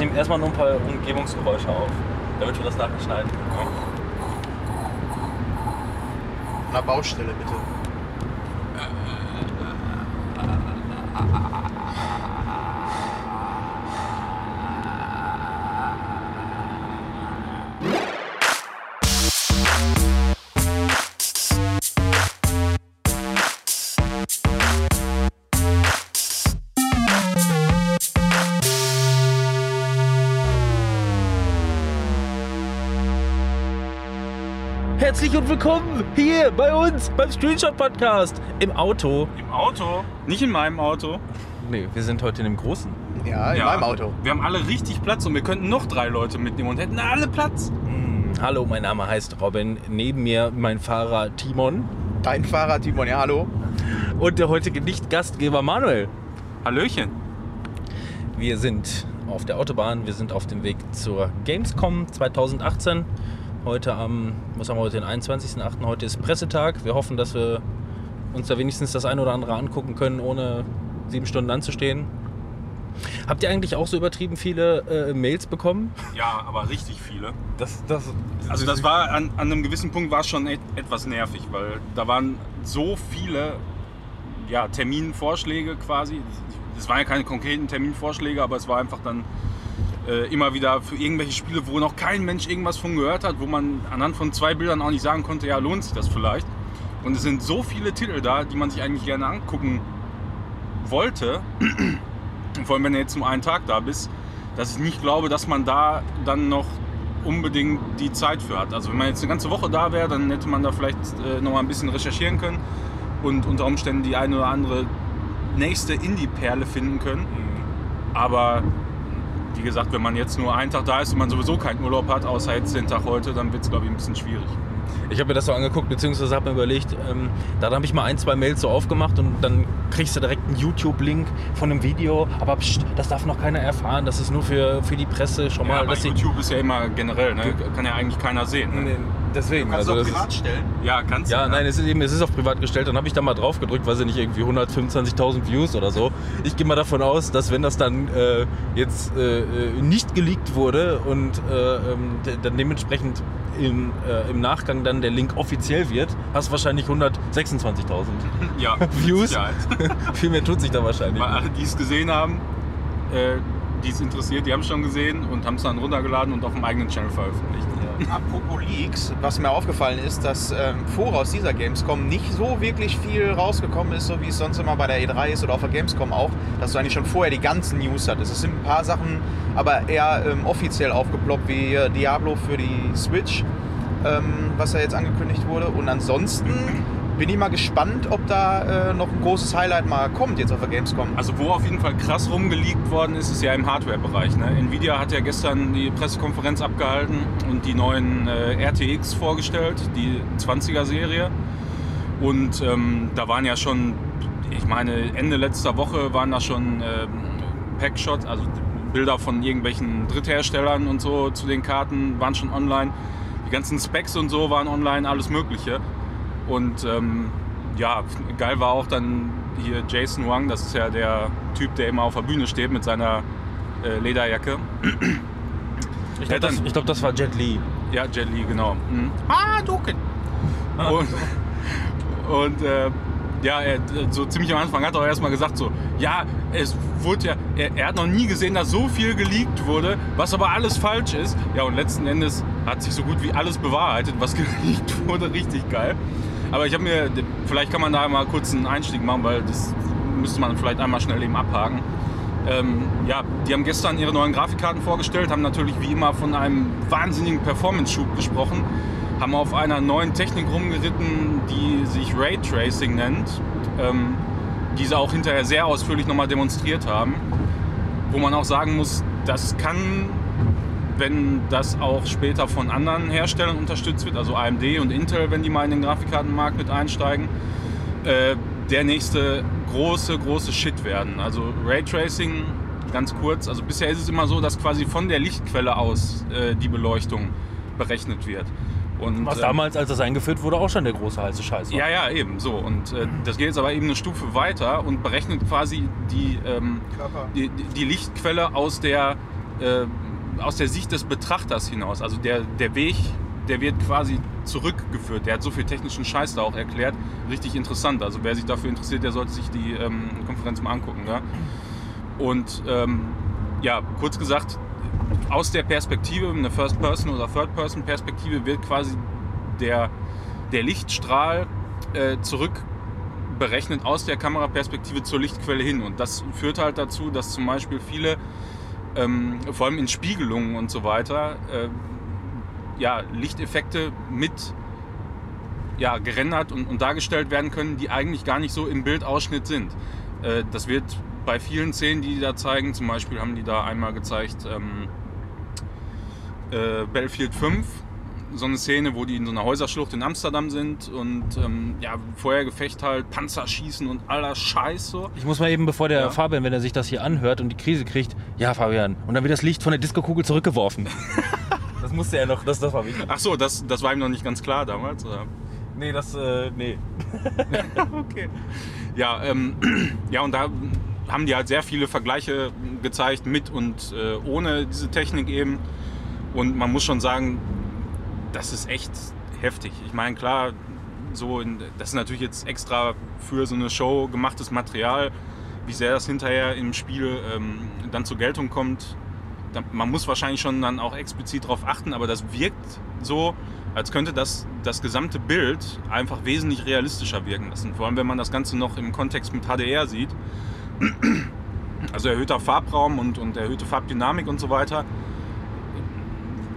nehme erstmal nur ein paar Umgebungsgeräusche auf, damit wir das nachher schneiden. An der Baustelle bitte. Herzlich und willkommen hier bei uns beim Screenshot Podcast im Auto. Im Auto? Nicht in meinem Auto. Nee, wir sind heute in dem großen. Ja, in meinem Auto. Wir haben alle richtig Platz und wir könnten noch drei Leute mitnehmen und hätten alle Platz. Hm, Hallo, mein Name heißt Robin. Neben mir mein Fahrer Timon Dein Fahrer, Timon, ja, hallo. und der heutige Nicht-Gastgeber Manuel. Hallöchen. Wir sind auf der Autobahn, wir sind auf dem Weg zur Gamescom 2018. Heute am, was haben wir heute, den 21.08. Heute ist Pressetag. Wir hoffen, dass wir uns da wenigstens das eine oder andere angucken können, ohne sieben Stunden anzustehen. Habt ihr eigentlich auch so übertrieben viele äh, Mails bekommen? Ja, aber richtig viele. Das, das, Also das war an, an einem gewissen Punkt war es schon et, etwas nervig, weil da waren so viele ja, Terminvorschläge quasi. Es waren ja keine konkreten Terminvorschläge, aber es war einfach dann äh, immer wieder für irgendwelche Spiele, wo noch kein Mensch irgendwas von gehört hat, wo man anhand von zwei Bildern auch nicht sagen konnte, ja, lohnt sich das vielleicht. Und es sind so viele Titel da, die man sich eigentlich gerne angucken wollte. Vor allem, wenn du jetzt nur einen Tag da bist, dass ich nicht glaube, dass man da dann noch unbedingt die Zeit für hat. Also wenn man jetzt eine ganze Woche da wäre, dann hätte man da vielleicht äh, noch mal ein bisschen recherchieren können und unter Umständen die eine oder andere nächste Indie-Perle finden können. Aber wie gesagt, wenn man jetzt nur einen Tag da ist und man sowieso keinen Urlaub hat, außer jetzt den Tag heute, dann wird es, glaube ich, ein bisschen schwierig. Ich habe mir das so angeguckt, beziehungsweise habe mir überlegt, ähm, da habe ich mal ein, zwei Mails so aufgemacht und dann kriegst du direkt einen YouTube-Link von einem Video. Aber pst, das darf noch keiner erfahren, das ist nur für, für die Presse schon Ja, mal. aber dass sie- YouTube ist ja immer generell, ne? kann ja eigentlich keiner sehen. Ne? Nee, Deswegen, Kannst also du auch das privat ist, stellen? Ja, kannst ja, du. nein, es ist eben, es ist auf privat gestellt. Dann habe ich da mal drauf gedrückt, weiß ich nicht, irgendwie 125.000 Views oder so. Ich gehe mal davon aus, dass wenn das dann äh, jetzt äh, äh, nicht geleakt wurde und äh, ähm, dann dementsprechend im, äh, im Nachgang dann der Link offiziell wird, hast du wahrscheinlich 126.000 ja, Views. Viel mehr tut sich da wahrscheinlich. Weil alle, die es gesehen haben, äh, die es interessiert, die haben es schon gesehen und haben es dann runtergeladen und auf dem eigenen Channel veröffentlicht. Apropos Leaks, was mir aufgefallen ist, dass ähm, Voraus dieser Gamescom nicht so wirklich viel rausgekommen ist, so wie es sonst immer bei der E3 ist oder auf der Gamescom auch, dass du eigentlich schon vorher die ganzen News hattest. Es sind ein paar Sachen aber eher ähm, offiziell aufgeploppt, wie Diablo für die Switch, ähm, was ja jetzt angekündigt wurde. Und ansonsten bin ich mal gespannt, ob da äh, noch ein großes Highlight mal kommt jetzt auf der Gamescom. Also wo auf jeden Fall krass rumgeleakt worden ist, ist ja im Hardware-Bereich. Ne? Nvidia hat ja gestern die Pressekonferenz abgehalten und die neuen äh, RTX vorgestellt, die 20er-Serie. Und ähm, da waren ja schon, ich meine, Ende letzter Woche waren da schon ähm, Packshots, also Bilder von irgendwelchen Drittherstellern und so zu den Karten waren schon online. Die ganzen Specs und so waren online, alles Mögliche. Und ähm, ja, geil war auch dann hier Jason Wang, das ist ja der Typ, der immer auf der Bühne steht mit seiner äh, Lederjacke. Ich glaube, das, ich glaub, das war Jet Li. Ja, Jet Li, genau. Mhm. Ah, Duken. Und, und äh, ja, er, so ziemlich am Anfang hat er auch erstmal gesagt so, ja, es wurde ja, er, er hat noch nie gesehen, dass so viel geleakt wurde, was aber alles falsch ist. Ja, und letzten Endes hat sich so gut wie alles bewahrheitet, was geleakt wurde, richtig geil. Aber ich habe mir, vielleicht kann man da mal kurz einen Einstieg machen, weil das müsste man vielleicht einmal schnell eben abhaken. Ähm, ja, die haben gestern ihre neuen Grafikkarten vorgestellt, haben natürlich wie immer von einem wahnsinnigen Performance-Schub gesprochen, haben auf einer neuen Technik rumgeritten, die sich Raytracing nennt, ähm, die sie auch hinterher sehr ausführlich nochmal demonstriert haben, wo man auch sagen muss, das kann, wenn das auch später von anderen Herstellern unterstützt wird, also AMD und Intel, wenn die mal in den Grafikkartenmarkt mit einsteigen, äh, der nächste große, große Shit werden. Also Raytracing, ganz kurz, also bisher ist es immer so, dass quasi von der Lichtquelle aus äh, die Beleuchtung berechnet wird. Und, Was äh, damals, als das eingeführt wurde, auch schon der große heiße Scheiß war. ja, ja, eben so. Und äh, das geht jetzt aber eben eine Stufe weiter und berechnet quasi die, ähm, die, die Lichtquelle aus der äh, aus der Sicht des Betrachters hinaus. Also der, der Weg, der wird quasi zurückgeführt. Der hat so viel technischen Scheiß da auch erklärt. Richtig interessant. Also wer sich dafür interessiert, der sollte sich die ähm, Konferenz mal angucken. Ja? Und ähm, ja, kurz gesagt, aus der Perspektive, eine First-Person- oder Third-Person-Perspektive, wird quasi der, der Lichtstrahl äh, zurück aus der Kameraperspektive zur Lichtquelle hin. Und das führt halt dazu, dass zum Beispiel viele, ähm, vor allem in Spiegelungen und so weiter, äh, ja, Lichteffekte mit ja, gerendert und, und, dargestellt werden können, die eigentlich gar nicht so im Bildausschnitt sind. Äh, das wird bei vielen Szenen, die die da zeigen, zum Beispiel haben die da einmal gezeigt ähm, äh, Battlefield 5, so eine Szene, wo die in so einer Häuserschlucht in Amsterdam sind und ähm, ja, Feuergefecht halt, Panzer schießen und aller Scheiß so. Ich muss mal eben, bevor der ja. Fabian, wenn er sich das hier anhört und die Krise kriegt, ja Fabian, und dann wird das Licht von der Diskokugel zurückgeworfen. das musste er noch, das, das war wichtig. Ach so, das, das war ihm noch nicht ganz klar damals, oder? Nee, das, äh, nee. okay. Ja, ähm, ja, und da haben die halt sehr viele Vergleiche gezeigt mit und äh, ohne diese Technik eben. Und man muss schon sagen, das ist echt heftig. Ich meine, klar, so in, das ist natürlich jetzt extra für so eine Show gemachtes Material. Wie sehr das hinterher im Spiel ähm, dann zur Geltung kommt, da, man muss wahrscheinlich schon dann auch explizit darauf achten, aber das wirkt so, als könnte das, das gesamte Bild einfach wesentlich realistischer wirken lassen. Vor allem, wenn man das Ganze noch im Kontext mit HDR sieht. Also erhöhter Farbraum und, und erhöhte Farbdynamik und so weiter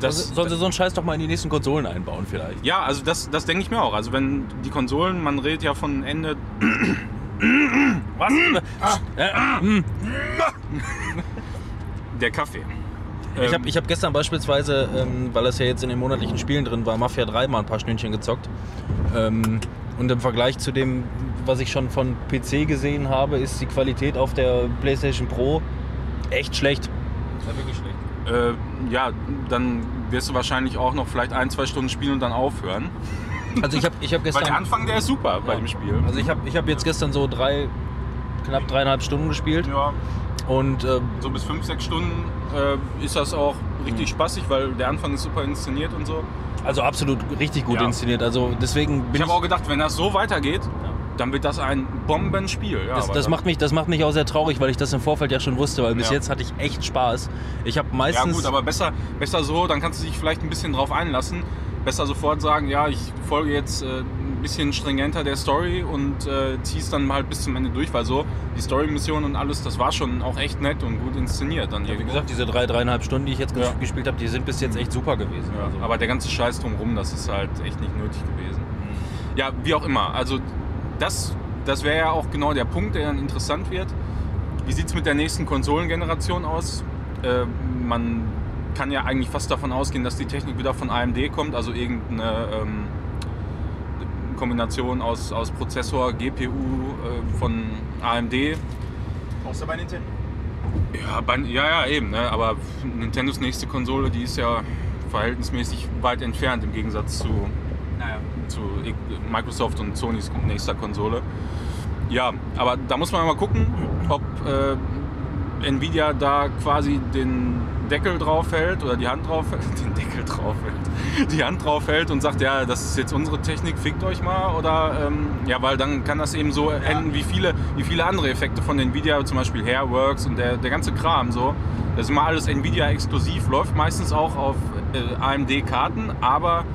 das, Sollen sie so einen Scheiß doch mal in die nächsten Konsolen einbauen vielleicht? Ja, also das, das denke ich mir auch. Also wenn die Konsolen, man redet ja von Ende... Was? Der Kaffee. Ich habe ich hab gestern beispielsweise, ähm, weil es ja jetzt in den monatlichen Spielen drin war, Mafia 3 mal ein paar Stündchen gezockt. Ähm, und im Vergleich zu dem, was ich schon von PC gesehen habe, ist die Qualität auf der PlayStation Pro echt schlecht. Ja, wirklich schlecht äh, ja, dann wirst du wahrscheinlich auch noch vielleicht ein, zwei Stunden spielen und dann aufhören. Also ich habe ich hab gestern... Weil der Anfang, der ist super bei dem Spiel. Also ich habe ich hab jetzt gestern so drei, knapp dreieinhalb Stunden gespielt. Ja. Und äh, so bis fünf, sechs Stunden äh, ist das auch richtig mhm. spaßig, weil der Anfang ist super inszeniert und so. Also absolut richtig gut ja. inszeniert. Also deswegen ich habe auch gedacht, wenn das so weitergeht, ja dann wird das ein Bombenspiel. Ja, das, das macht mich, das macht mich auch sehr traurig, weil ich das im Vorfeld ja schon wusste, weil bis ja. jetzt hatte ich echt Spaß. Ich habe meistens. Ja gut, aber besser, besser so, dann kannst du dich vielleicht ein bisschen drauf einlassen. Besser sofort sagen, ja, ich folge jetzt äh, ein bisschen stringenter der Story und äh, zieh's dann halt bis zum Ende durch, weil so die Story-Mission und alles, das war schon auch echt nett und gut inszeniert. Dann ja, wie gesagt, diese drei, dreieinhalb Stunden, die ich jetzt ja. gespielt habe, die sind bis jetzt echt super gewesen. Also. Aber der ganze Scheiß drumherum, das ist halt echt nicht nötig gewesen. Mhm. Ja, wie auch immer. Also das, das wäre ja auch genau der Punkt, der dann interessant wird. Wie sieht es mit der nächsten Konsolengeneration aus? Äh, man kann ja eigentlich fast davon ausgehen, dass die Technik wieder von AMD kommt, also irgendeine ähm, Kombination aus, aus Prozessor, GPU äh, von AMD. Außer bei Nintendo? Ja, bei, ja, ja, eben. Ne? Aber Nintendos nächste Konsole, die ist ja verhältnismäßig weit entfernt im Gegensatz zu naja. Zu Microsoft und Sonys nächster Konsole. Ja, aber da muss man mal gucken, ob äh, Nvidia da quasi den Deckel drauf hält oder die Hand drauf hält, den Deckel drauf hält, die Hand drauf hält und sagt, ja, das ist jetzt unsere Technik, fickt euch mal. Oder ähm, ja, weil dann kann das eben so ja. enden wie viele, wie viele andere Effekte von Nvidia, zum Beispiel Hairworks und der, der ganze Kram so. Das ist immer alles Nvidia exklusiv, läuft meistens auch auf äh, AMD-Karten, aber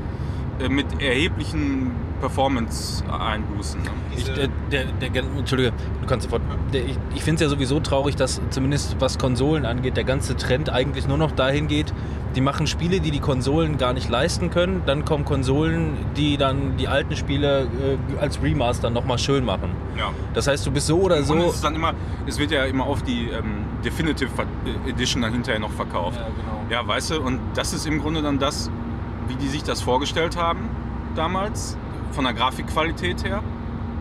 mit erheblichen Performance-Einbußen. Ne? Ich, der, der, der, Entschuldige, du kannst sofort. Der, ich ich finde es ja sowieso traurig, dass zumindest was Konsolen angeht, der ganze Trend eigentlich nur noch dahin geht, die machen Spiele, die die Konsolen gar nicht leisten können. Dann kommen Konsolen, die dann die alten Spiele äh, als Remaster nochmal schön machen. Ja. Das heißt, du bist so oder so. Und es, ist dann immer, es wird ja immer auf die ähm, Definitive Edition dann hinterher noch verkauft. Ja, genau. Ja, weißt du, und das ist im Grunde dann das, wie die sich das vorgestellt haben damals, von der Grafikqualität her.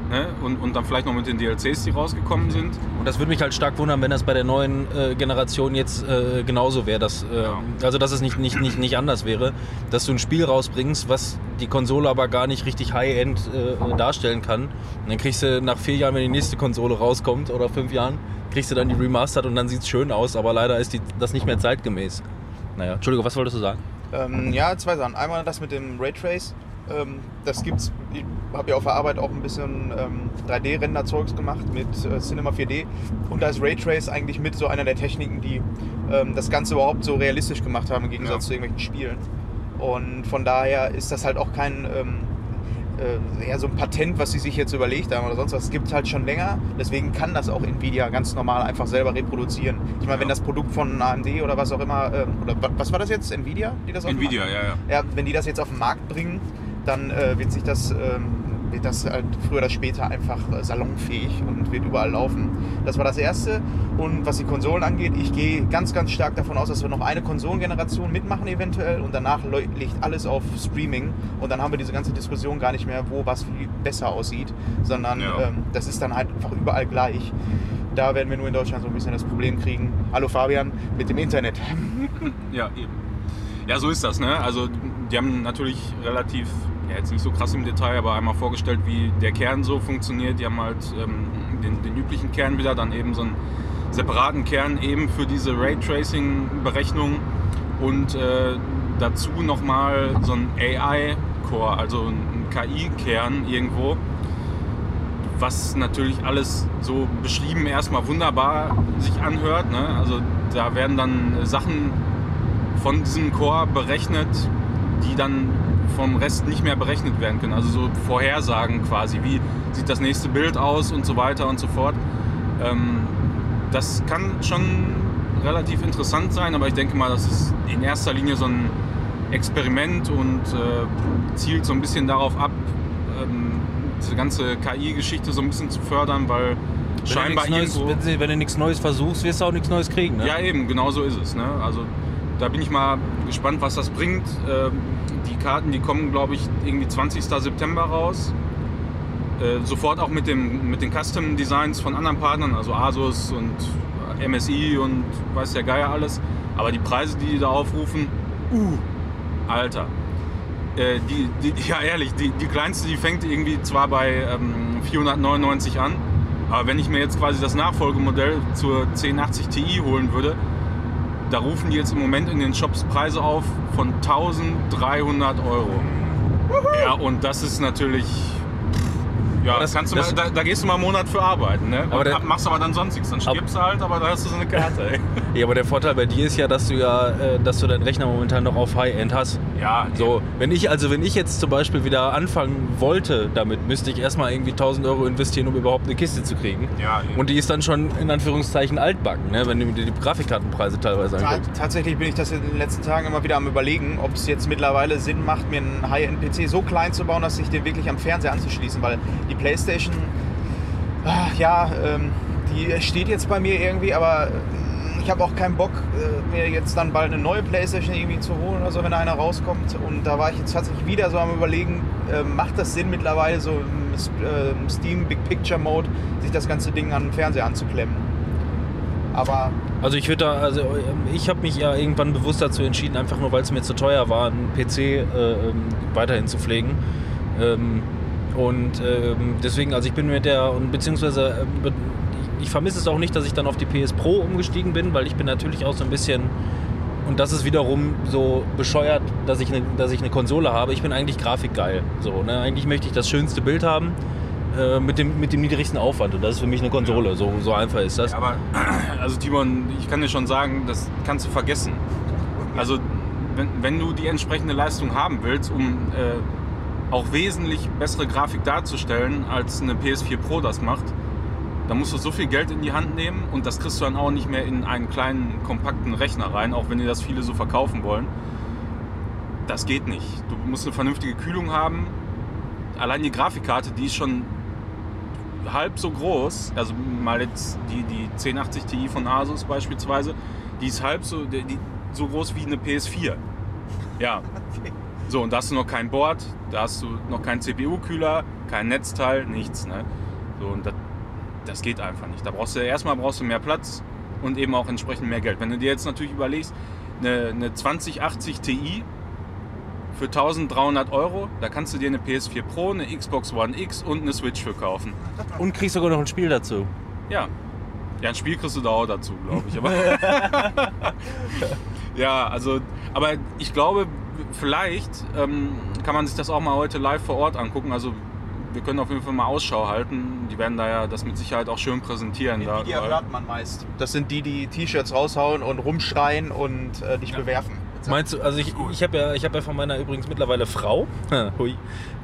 Ne? Und, und dann vielleicht noch mit den DLCs, die rausgekommen sind. Und das würde mich halt stark wundern, wenn das bei der neuen äh, Generation jetzt äh, genauso wäre. Dass, äh, ja. Also dass es nicht, nicht, nicht, nicht anders wäre, dass du ein Spiel rausbringst, was die Konsole aber gar nicht richtig High-End äh, darstellen kann. Und dann kriegst du nach vier Jahren, wenn die nächste Konsole rauskommt, oder fünf Jahren, kriegst du dann die Remastered und dann sieht es schön aus, aber leider ist die, das nicht mehr zeitgemäß. Naja, Entschuldigung, was wolltest du sagen? Ähm, ja, zwei Sachen. Einmal das mit dem Raytrace. Ähm, das gibt's. Ich habe ja auf der Arbeit auch ein bisschen ähm, 3D-Render-Zeugs gemacht mit äh, Cinema 4D. Und da ist Raytrace eigentlich mit so einer der Techniken, die ähm, das Ganze überhaupt so realistisch gemacht haben im Gegensatz Ja. zu irgendwelchen Spielen. Und von daher ist das halt auch kein ähm, äh, ja, so ein Patent, was sie sich jetzt überlegt haben oder sonst was. Es gibt halt schon länger. Deswegen kann das auch Nvidia ganz normal einfach selber reproduzieren. Ich meine, wenn das Produkt von AMD oder was auch immer, ähm, oder wa- was war das jetzt? Nvidia, die das Nvidia, ja, ja. ja, wenn die das jetzt auf den Markt bringen, dann äh, wird sich das, ähm, wird das halt früher oder später einfach äh, salonfähig und wird überall laufen. Das war das Erste. Und was die Konsolen angeht, ich gehe ganz, ganz stark davon aus, dass wir noch eine Konsolengeneration mitmachen eventuell und danach liegt alles auf Streaming und dann haben wir diese ganze Diskussion gar nicht mehr, wo was wie besser aussieht, sondern Ja. ähm, das ist dann halt einfach überall gleich. Da werden wir nur in Deutschland so ein bisschen das Problem kriegen. Hallo Fabian, mit dem Internet. Ja, eben. Ja, so ist das, ne? Also die haben natürlich relativ, ja jetzt nicht so krass im Detail, aber einmal vorgestellt, wie der Kern so funktioniert. Die haben halt ähm, den, den üblichen Kern wieder, dann eben so einen separaten Kern eben für diese Raytracing-Berechnung und äh, dazu nochmal so ein AI-Core, also ein KI-Kern irgendwo, was natürlich alles so beschrieben erstmal wunderbar sich anhört. Ne? Also da werden dann Sachen von diesem Core berechnet, die dann vom Rest nicht mehr berechnet werden können. Also so Vorhersagen quasi, wie sieht das nächste Bild aus und so weiter und so fort. Ähm, das kann schon relativ interessant sein, aber ich denke mal, das ist in erster Linie so ein Experiment und äh, zielt so ein bisschen darauf ab, ähm, diese ganze KI-Geschichte so ein bisschen zu fördern, weil scheinbar wenn, du nichts irgendwo... Neues, wenn, sie- wenn du nichts Neues versuchst, wirst du auch nichts Neues kriegen. Ne? Ja, eben, genau so ist es. Ne? Also da bin ich mal gespannt, was das bringt. Ähm, die Karten, die kommen, glaube ich, irgendwie 20. September raus. Äh, sofort auch mit, dem, mit den Custom Designs von anderen Partnern, also Asus und MSI und weiß der Geier alles. Aber die Preise, die die da aufrufen, uh, Alter. Äh, die, die, ja, ehrlich, die, die kleinste, die fängt irgendwie zwar bei ähm, 499 an, aber wenn ich mir jetzt quasi das Nachfolgemodell zur 1080 Ti holen würde, da rufen die jetzt im Moment in den Shops Preise auf von 1300 Euro. Ja, und das ist natürlich. Ja, das, kannst du das- mal, da, da gehst du mal einen Monat für arbeiten, ne? Aber der- machst aber dann sonst nichts. Dann stirbst du halt, aber da hast du so eine Karte, ey. Ja, aber der Vorteil bei dir ist ja, dass du ja, äh, dass du deinen Rechner momentan noch auf High-End hast. Ja, So, wenn ich, also wenn ich jetzt zum Beispiel wieder anfangen wollte, damit müsste ich erstmal irgendwie 1000 Euro investieren, um überhaupt eine Kiste zu kriegen. Ja, eben. Und die ist dann schon in Anführungszeichen altbacken, ne? wenn du dir die Grafikkartenpreise teilweise anguckst. tatsächlich bin ich das in den letzten Tagen immer wieder am überlegen, ob es jetzt mittlerweile Sinn macht, mir einen High-End-PC so klein zu bauen, dass ich den wirklich am Fernseher anzuschließen, weil die Playstation, ah, ja, ähm, die steht jetzt bei mir irgendwie, aber ich habe auch keinen Bock, äh, mir jetzt dann bald eine neue Playstation irgendwie zu holen oder so, wenn einer rauskommt. Und da war ich jetzt tatsächlich wieder so am überlegen, äh, macht das Sinn mittlerweile so äh, im Steam Big Picture Mode, sich das ganze Ding an den Fernseher anzuklemmen. Aber Also ich würde da, also ähm, ich habe mich ja irgendwann bewusst dazu entschieden, einfach nur weil es mir zu teuer war, einen PC äh, ähm, weiterhin zu pflegen. Ähm, und ähm, deswegen, also ich bin mit der, und beziehungsweise be- ich, vermisse es auch nicht, dass ich dann auf die PS Pro umgestiegen bin, weil ich bin natürlich auch so ein bisschen, und das ist wiederum so bescheuert, dass ich eine, dass ich eine Konsole habe. Ich bin eigentlich grafikgeil. So, ne? Eigentlich möchte ich das schönste Bild haben. äh, Mit dem, mit dem niedrigsten Aufwand. Und das ist für mich eine Konsole. So, so einfach ist das. Aber, also Timon, ich kann dir schon sagen, das kannst du vergessen. Also, wenn, wenn du die entsprechende Leistung haben willst, um äh, auch wesentlich bessere Grafik darzustellen, als eine PS4 Pro das macht, dann musst du so viel Geld in die Hand nehmen und das kriegst du dann auch nicht mehr in einen kleinen, kompakten Rechner rein, auch wenn dir das viele so verkaufen wollen. Das geht nicht. Du musst eine vernünftige Kühlung haben. Allein die Grafikkarte, die ist schon halb so groß, also mal jetzt die, die 1080 Ti von Asus beispielsweise, die ist halb so, die, so groß wie eine PS4. Ja. So, und da hast du noch kein Board, da hast du noch keinen CPU-Kühler, kein Netzteil, nichts. Ne? So, und das, das geht einfach nicht. Da brauchst du erstmal brauchst du mehr Platz und eben auch entsprechend mehr Geld. Wenn du dir jetzt natürlich überlegst, eine, eine 2080 Ti für 1300 Euro, da kannst du dir eine PS4 Pro, eine Xbox One X und eine Switch für kaufen. Und kriegst sogar noch ein Spiel dazu. Ja. Ja, ein Spiel kriegst du da auch dazu, glaube ich. Aber ja, also, aber ich glaube, vielleicht ähm, kann man sich das auch mal heute live vor Ort angucken. Also wir können auf jeden Fall mal Ausschau halten. Die werden da ja das mit Sicherheit auch schön präsentieren. Die, da, die hört man meist. Das sind die, die T-Shirts raushauen und rumschreien und äh, dich bewerfen. Meinst du, also ich, ich habe ja, ich hab ja von meiner übrigens mittlerweile Frau, hui,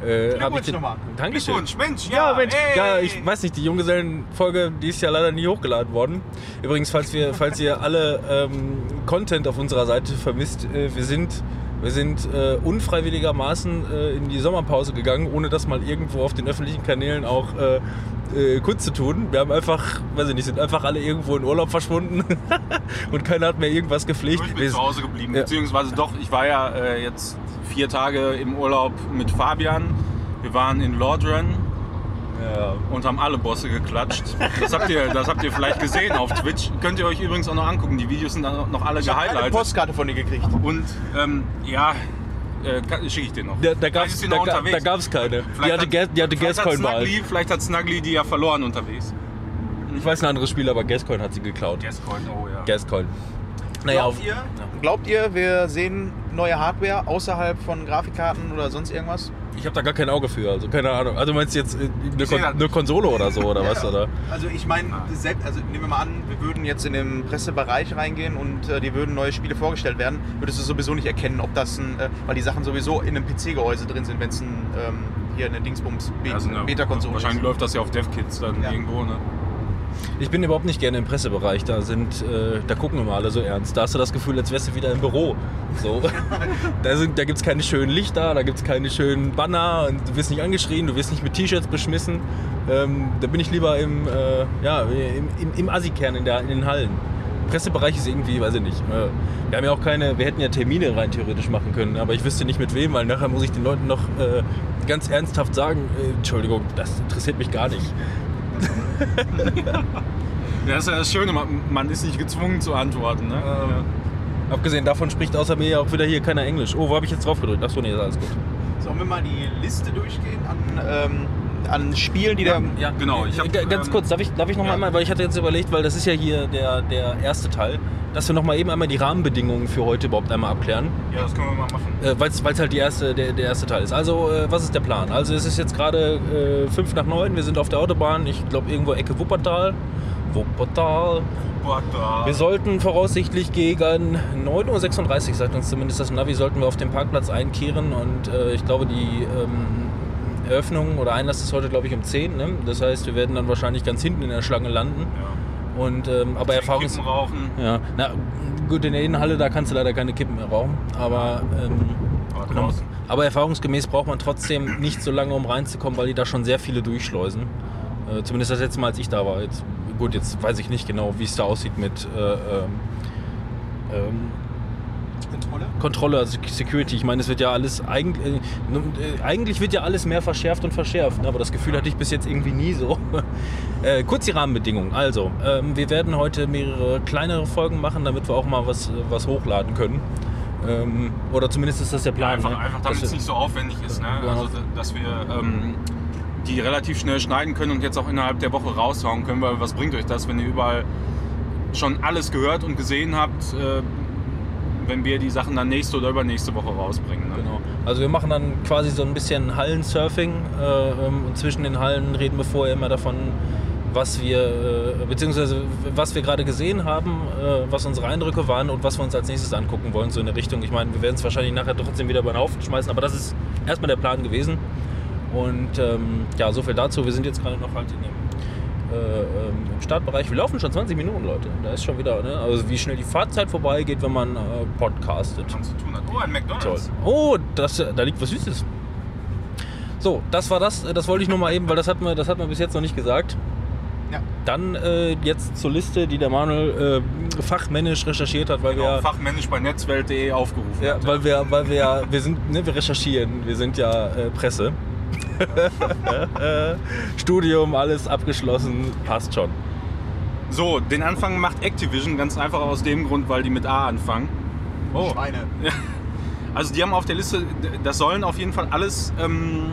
äh, hab ich Glückwunsch den, nochmal. Dankeschön. Glückwunsch, Mensch, Ja, Mensch, ey. ja, ich weiß nicht, die Junggesellenfolge, die ist ja leider nie hochgeladen worden. Übrigens, falls, wir, falls ihr alle ähm, Content auf unserer Seite vermisst, äh, wir sind, wir sind äh, unfreiwilligermaßen äh, in die Sommerpause gegangen, ohne das mal irgendwo auf den öffentlichen Kanälen auch äh, äh, kurz zu tun. Wir haben einfach, weiß ich nicht, sind einfach alle irgendwo in Urlaub verschwunden und keiner hat mehr irgendwas gepflegt. Ich bin Wir- zu Hause geblieben. Ja. Beziehungsweise doch, ich war ja äh, jetzt vier Tage im Urlaub mit Fabian. Wir waren in Lordran ja. und haben alle Bosse geklatscht. Das habt ihr, das habt ihr vielleicht gesehen auf Twitch. Könnt ihr euch übrigens auch noch angucken. Die Videos sind dann noch alle Ich habe eine gehighlightet. Postkarte von dir gekriegt. Und ähm, ja, äh, schicke ich dir noch. Da, da gab es da, da gab's keine. Die Vielleicht hatte, hat- die hatte vielleicht hat Gascoin mal. Snuggly, vielleicht hat Snuggly die ja verloren unterwegs. Ich weiß ein anderes Spiel, aber Gascoin hat sie geklaut. Gascoin, oh ja. Gascoin. Naja, Glaubt ihr, glaubt ihr, wir sehen neue Hardware außerhalb von Grafikkarten oder sonst irgendwas? Ich habe da gar kein Auge für, also keine Ahnung. Also meinst du jetzt äh, eine, Kon eine Konsole oder so oder was? Ja, Oder? Also ich meine, selbst, also nehmen wir mal an, wir würden jetzt in den Pressebereich reingehen und äh, dir würden neue Spiele vorgestellt werden, würdest du sowieso nicht erkennen, ob das ein, äh, weil die Sachen sowieso in einem PC-Gehäuse drin sind, wenn es ein ähm, hier eine Dingsbums Ja, also Beta-Konsole Wahrscheinlich ist. läuft das ja auf DevKits dann Ja. irgendwo, ne? Ich bin überhaupt nicht gerne im Pressebereich. Da sind, äh, da gucken immer alle so ernst. Da hast du das Gefühl, als wärst du wieder im Büro. So. da sind, da gibt es keine schönen Lichter, da gibt es keine schönen Banner und du wirst nicht angeschrien, du wirst nicht mit T-Shirts beschmissen. Ähm, da bin ich lieber im, äh, ja, im, im, im Assi-Kern in, der- in den Hallen. Pressebereich ist irgendwie, weiß ich nicht. Äh, wir haben ja auch keine, wir hätten ja Termine rein theoretisch machen können, aber ich wüsste nicht mit wem, weil nachher muss ich den Leuten noch äh, ganz ernsthaft sagen, äh, Entschuldigung, das interessiert mich gar nicht. Ja, das ist ja das Schöne, man, man ist nicht gezwungen zu antworten, ne? Abgesehen davon spricht außer mir ja auch wieder hier keiner Englisch. Oh, wo habe ich jetzt drauf gedrückt? Achso, nee, ist alles gut. Sollen wir mal die Liste durchgehen an, ähm, an Spielen, die da... Ja, genau. Ich hab, Ganz ähm, kurz, darf ich, darf ich noch mal ja. einmal, weil ich hatte jetzt überlegt, weil das ist ja hier der, der erste Teil, dass wir noch mal eben einmal die Rahmenbedingungen für heute überhaupt einmal abklären, Ja, das können wir mal machen. äh, weil es halt die erste, der, der erste Teil ist. Also, äh, was ist der Plan? Also, es ist jetzt gerade äh, 5 nach 9, wir sind auf der Autobahn, ich glaube irgendwo Ecke Wuppertal. Wuppertal. Wir sollten voraussichtlich gegen 9.36 Uhr, sagt uns zumindest das Navi, sollten wir auf dem Parkplatz einkehren und äh, ich glaube, die ähm, Eröffnung oder Einlass ist heute, glaube ich, um 10. Ne? Das heißt, wir werden dann wahrscheinlich ganz hinten in der Schlange landen. Ja. Und, ähm, aber Erfahrungs... Kippen rauchen. Ja, na gut, in der Innenhalle, da kannst du leider keine Kippen mehr rauchen. Aber, ähm, Aber genau. aber erfahrungsgemäß braucht man trotzdem nicht so lange, um reinzukommen, weil die da schon sehr viele durchschleusen. Äh, zumindest das letzte Mal, als ich da war. Jetzt, gut, jetzt weiß ich nicht genau, wie es da aussieht mit äh, ähm, ähm, Kontrolle? Kontrolle, also Security. Ich meine, es wird ja alles eigentlich, äh, äh, eigentlich wird ja alles mehr verschärft und verschärft, ne? aber das Gefühl hatte ich bis jetzt irgendwie nie so. äh, kurz die Rahmenbedingungen. Also, ähm, wir werden heute mehrere kleinere Folgen machen, damit wir auch mal was, was hochladen können. Ähm, oder zumindest ist das der Plan. Einfach, ne? einfach Dass damit es nicht so aufwendig ist. Ne? Ja. Also, dass wir ähm, die relativ schnell schneiden können und jetzt auch innerhalb der Woche raushauen können, weil was bringt euch das, wenn ihr überall schon alles gehört und gesehen habt, äh, wenn wir die Sachen dann nächste oder übernächste Woche rausbringen. Ne? Genau. Also wir machen dann quasi so ein bisschen Hallensurfing äh, ähm, und zwischen den Hallen reden wir vorher immer davon, was wir, äh, beziehungsweise was wir gerade gesehen haben, äh, was unsere Eindrücke waren und was wir uns als nächstes angucken wollen, so in der Richtung. Ich meine, wir werden es wahrscheinlich nachher trotzdem wieder über den Haufen schmeißen, aber das ist erstmal der Plan gewesen. Und ähm, ja, so viel dazu. Wir sind jetzt gerade noch halt in dem äh, ähm, im Startbereich. Wir laufen schon 20 Minuten, Leute. Da ist schon wieder, ne? Also wie schnell die Fahrzeit vorbeigeht, wenn man äh, podcastet. Was zu tun hat. Oh, ein Toll. McDonalds. Oh, das, da liegt was Süßes. So, das war das. Das wollte ich nur mal eben, weil das hat man, das hat man bis jetzt noch nicht gesagt. Ja. Dann äh, jetzt zur Liste, die der Manuel äh, fachmännisch recherchiert hat, weil Genau, wir, fachmännisch bei netzwelt.de aufgerufen ja, hat. weil wir, weil wir, ja- wir sind, ne, wir recherchieren. Wir sind ja äh, Presse. Studium, alles abgeschlossen, passt schon. So, den Anfang macht Activision ganz einfach aus dem Grund, weil die mit A anfangen. Oh, Schweine. Also die haben auf der Liste, das sollen auf jeden Fall alles ähm,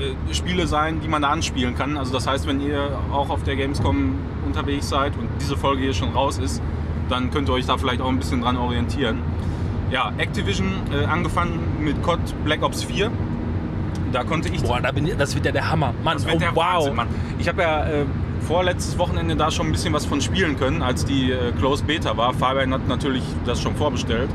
äh, Spiele sein, die man da anspielen kann. Also das heißt, wenn ihr auch auf der Gamescom unterwegs seid und diese Folge hier schon raus ist, dann könnt ihr euch da vielleicht auch ein bisschen dran orientieren. Ja, Activision äh, angefangen mit COD Black Ops 4. Da konnte ich Boah, da bin ich, das wird ja der Hammer. Mann, das wird oh, der wow. Wahnsinn, Mann. Ich habe ja äh, vorletztes Wochenende da schon ein bisschen was von spielen können, als die äh, Closed Beta war. Fabian hat natürlich das schon vorbestellt.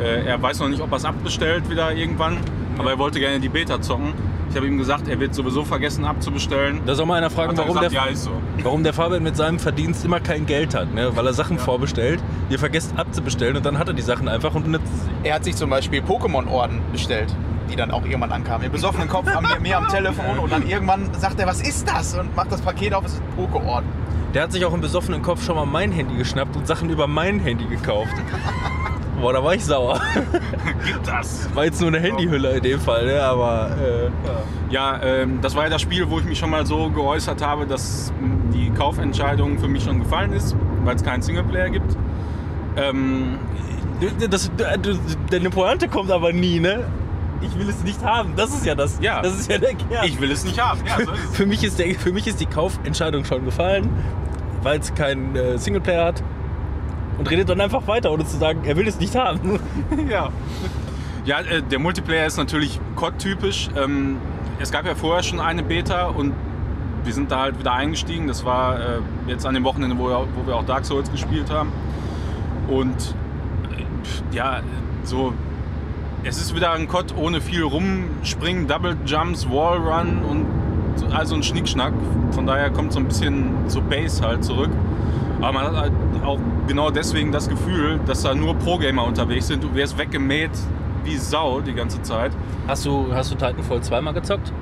Äh, er weiß noch nicht, ob er es abbestellt wieder irgendwann, aber er wollte gerne die Beta zocken. Ich habe ihm gesagt, er wird sowieso vergessen abzubestellen. Da soll mal einer fragen, warum gesagt, der, ja, so. warum der Fabian mit seinem Verdienst immer kein Geld hat, ne? weil er Sachen vorbestellt, ihr vergesst abzubestellen und dann hat er die Sachen einfach und benutzt sie. Er hat sich zum Beispiel Pokémon-Orden bestellt, die dann auch irgendwann ankamen. Im besoffenen Kopf an mir, mir am Telefon und dann irgendwann sagt er, was ist das? Und macht das Paket auf, es ist ein Poké-Orden. Der hat sich auch im besoffenen Kopf schon mal mein Handy geschnappt und Sachen über mein Handy gekauft. Boah, da war ich sauer. Gibt das. War jetzt nur eine Handyhülle in dem Fall, ne? aber äh, ja. Ähm, das war ja das Spiel, wo ich mich schon mal so geäußert habe, dass die Kaufentscheidung für mich schon gefallen ist, weil es keinen Singleplayer gibt. Ähm, Das, das, deine Pointe kommt aber nie, ne? Ich will es nicht haben. Das ist ja das. Ja. Das ist ja der Kern. ich will es nicht haben. Ja, so für, mich ist der, für mich ist die Kaufentscheidung schon gefallen, weil es keinen äh, Singleplayer hat. Und redet dann einfach weiter, ohne zu sagen, er will es nicht haben. ja. Ja, äh, der Multiplayer ist natürlich COD-typisch. Ähm, es gab ja vorher schon eine Beta und wir sind da halt wieder eingestiegen. Das war äh, jetzt an dem Wochenende, wo wir, wo wir auch Dark Souls gespielt haben. Und äh, ja, so. Es ist wieder ein COD ohne viel rumspringen, Double Jumps, Wall Run und so, also ein Schnickschnack. Von daher kommt so ein bisschen so Base halt zurück. Aber man hat halt auch genau deswegen das Gefühl, dass da nur Pro-Gamer unterwegs sind. Du wärst weggemäht wie Sau die ganze Zeit. Hast du, hast du Titanfall zweimal gezockt?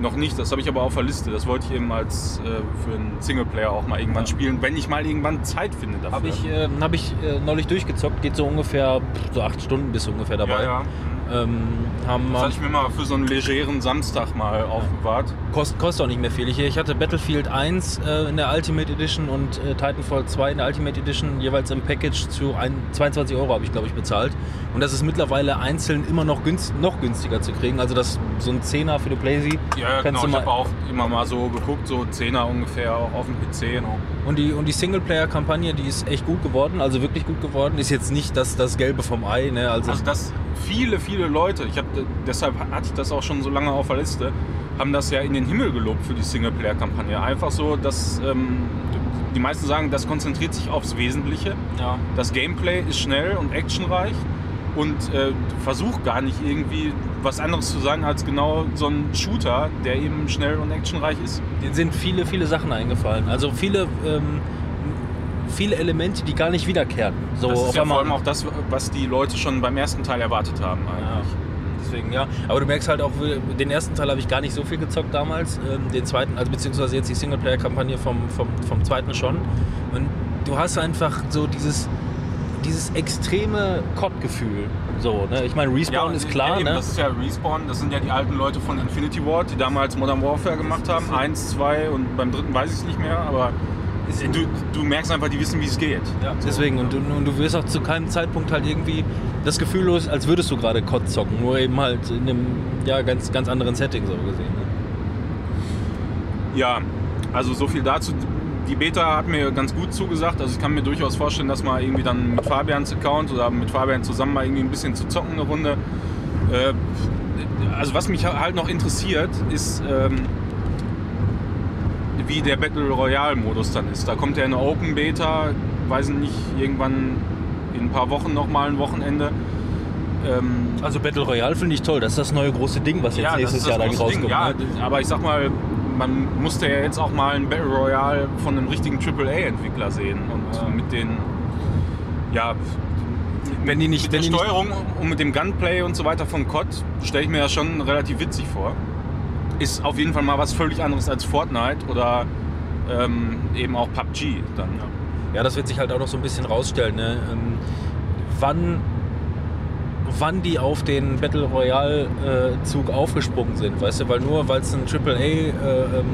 Noch nicht, das habe ich aber auf der Liste. Das wollte ich eben als äh, für einen Singleplayer auch mal irgendwann spielen, wenn ich mal irgendwann Zeit finde dafür. Habe ich, äh, hab ich äh, neulich durchgezockt. Geht so ungefähr, so acht Stunden bist du ungefähr dabei. ja, ja. Ähm, haben, Das hatte ich mir mal für so einen legeren Samstag mal aufbewahrt. Kost, kostet auch nicht mehr viel. Ich, ich hatte Battlefield 1 äh, in der Ultimate Edition und äh, Titanfall 2 in der Ultimate Edition jeweils im Package zu ein, 22 Euro habe ich glaube ich bezahlt. Und das ist mittlerweile einzeln immer noch, günst, noch günstiger zu kriegen. Also das so ein Zehner für die Playsee. Ja, ja kannst genau. du Ich mal, habe auch immer mal so geguckt, so 10er ungefähr, auch auf dem PC. Noch. und die, und die Singleplayer-Kampagne, die ist echt gut geworden, also wirklich gut geworden. Ist jetzt nicht das, das Gelbe vom Ei. Ne? Also, Also das viele, viele Leute, ich habe deshalb hatte ich das auch schon so lange auf der Liste, haben das ja in den Himmel gelobt für die Singleplayer-Kampagne. Einfach so, dass ähm, die meisten sagen, das konzentriert sich aufs Wesentliche. ja. Das Gameplay ist schnell und actionreich und äh, versucht gar nicht irgendwie was anderes zu sein als genau so ein Shooter, der eben schnell und actionreich ist. Denen sind viele, viele Sachen eingefallen. Also viele, ähm, viele Elemente, die gar nicht wiederkehren. So das ist ja vor allem auch das, was die Leute schon beim ersten Teil erwartet haben Ja, eigentlich. deswegen ja. Aber du merkst halt auch, den ersten Teil habe ich gar nicht so viel gezockt damals. Ähm, Den zweiten, also beziehungsweise jetzt die Singleplayer-Kampagne vom, vom, vom zweiten schon. Und du hast einfach so dieses, dieses extreme COD-Gefühl. So, ne? Ich meine, Respawn und ist klar, ja, eben, ne? Das ist ja Respawn, das sind ja die alten Leute von Infinity Ward, die damals Modern Warfare gemacht haben. Eins, zwei und beim dritten weiß ich es nicht mehr, aber du, du merkst einfach, die wissen, wie es geht. Ja, deswegen. Und du, und du wirst auch zu keinem Zeitpunkt halt irgendwie das Gefühl los, als würdest du gerade COD zocken. Nur eben halt in einem ja, ganz, ganz anderen Setting so gesehen. Ne? Ja, also so viel dazu. Die Beta hat mir ganz gut zugesagt. Also ich kann mir durchaus vorstellen, dass mal irgendwie dann mit Fabians Account oder mit Fabian zusammen mal irgendwie ein bisschen zu zocken eine Runde. Äh, also was mich halt noch interessiert, ist ähm, wie der Battle Royale Modus dann ist. Da kommt ja eine Open Beta, weiß nicht, irgendwann in ein paar Wochen noch mal ein Wochenende. Ähm, Also Battle Royale finde ich toll. Das ist das neue große Ding, was jetzt das nächstes Jahr dann rauskommt. Ding. Ja, ne? aber ich sag mal, man musste ja jetzt auch mal ein Battle Royale von einem richtigen AAA-Entwickler sehen. Und Ja. mit den, ja, Wenn die nicht, mit wenn der die nicht, Steuerung und mit dem Gunplay und so weiter von COD stelle ich mir ja schon relativ witzig vor. Ist auf jeden Fall mal was völlig anderes als Fortnite oder ähm, eben auch PUBG dann. ja, das wird sich halt auch noch so ein bisschen rausstellen. Ne? Ähm, wann, wann die auf den Battle Royale äh, aufgesprungen sind, weißt du, weil nur weil es ein AAA äh, ähm,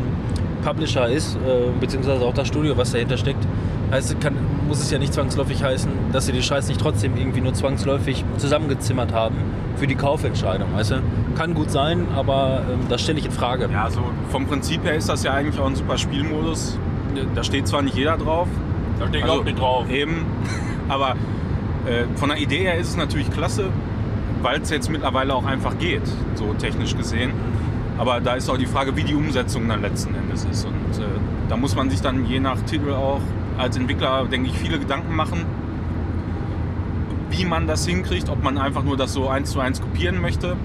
Publisher ist, äh, beziehungsweise auch das Studio, was dahinter steckt, heißt, kann, muss es ja nicht zwangsläufig heißen, dass sie die Scheiß nicht trotzdem irgendwie nur zwangsläufig zusammengezimmert haben für die Kaufentscheidung, weißt du? Kann gut sein, aber ähm, das stelle ich in Frage. Ja, so vom Prinzip her ist das ja eigentlich auch ein super Spielmodus da steht zwar nicht jeder drauf. Da stehe Also, drauf. Eben. Aber äh, von der Idee her ist es natürlich klasse, weil es jetzt mittlerweile auch einfach geht, so technisch gesehen. Aber da ist auch die Frage, wie die Umsetzung dann letzten Endes ist. Und äh, da muss man sich dann je nach Titel auch als Entwickler, denke ich, viele Gedanken machen, wie man das hinkriegt, ob man einfach nur das so eins zu eins kopieren möchte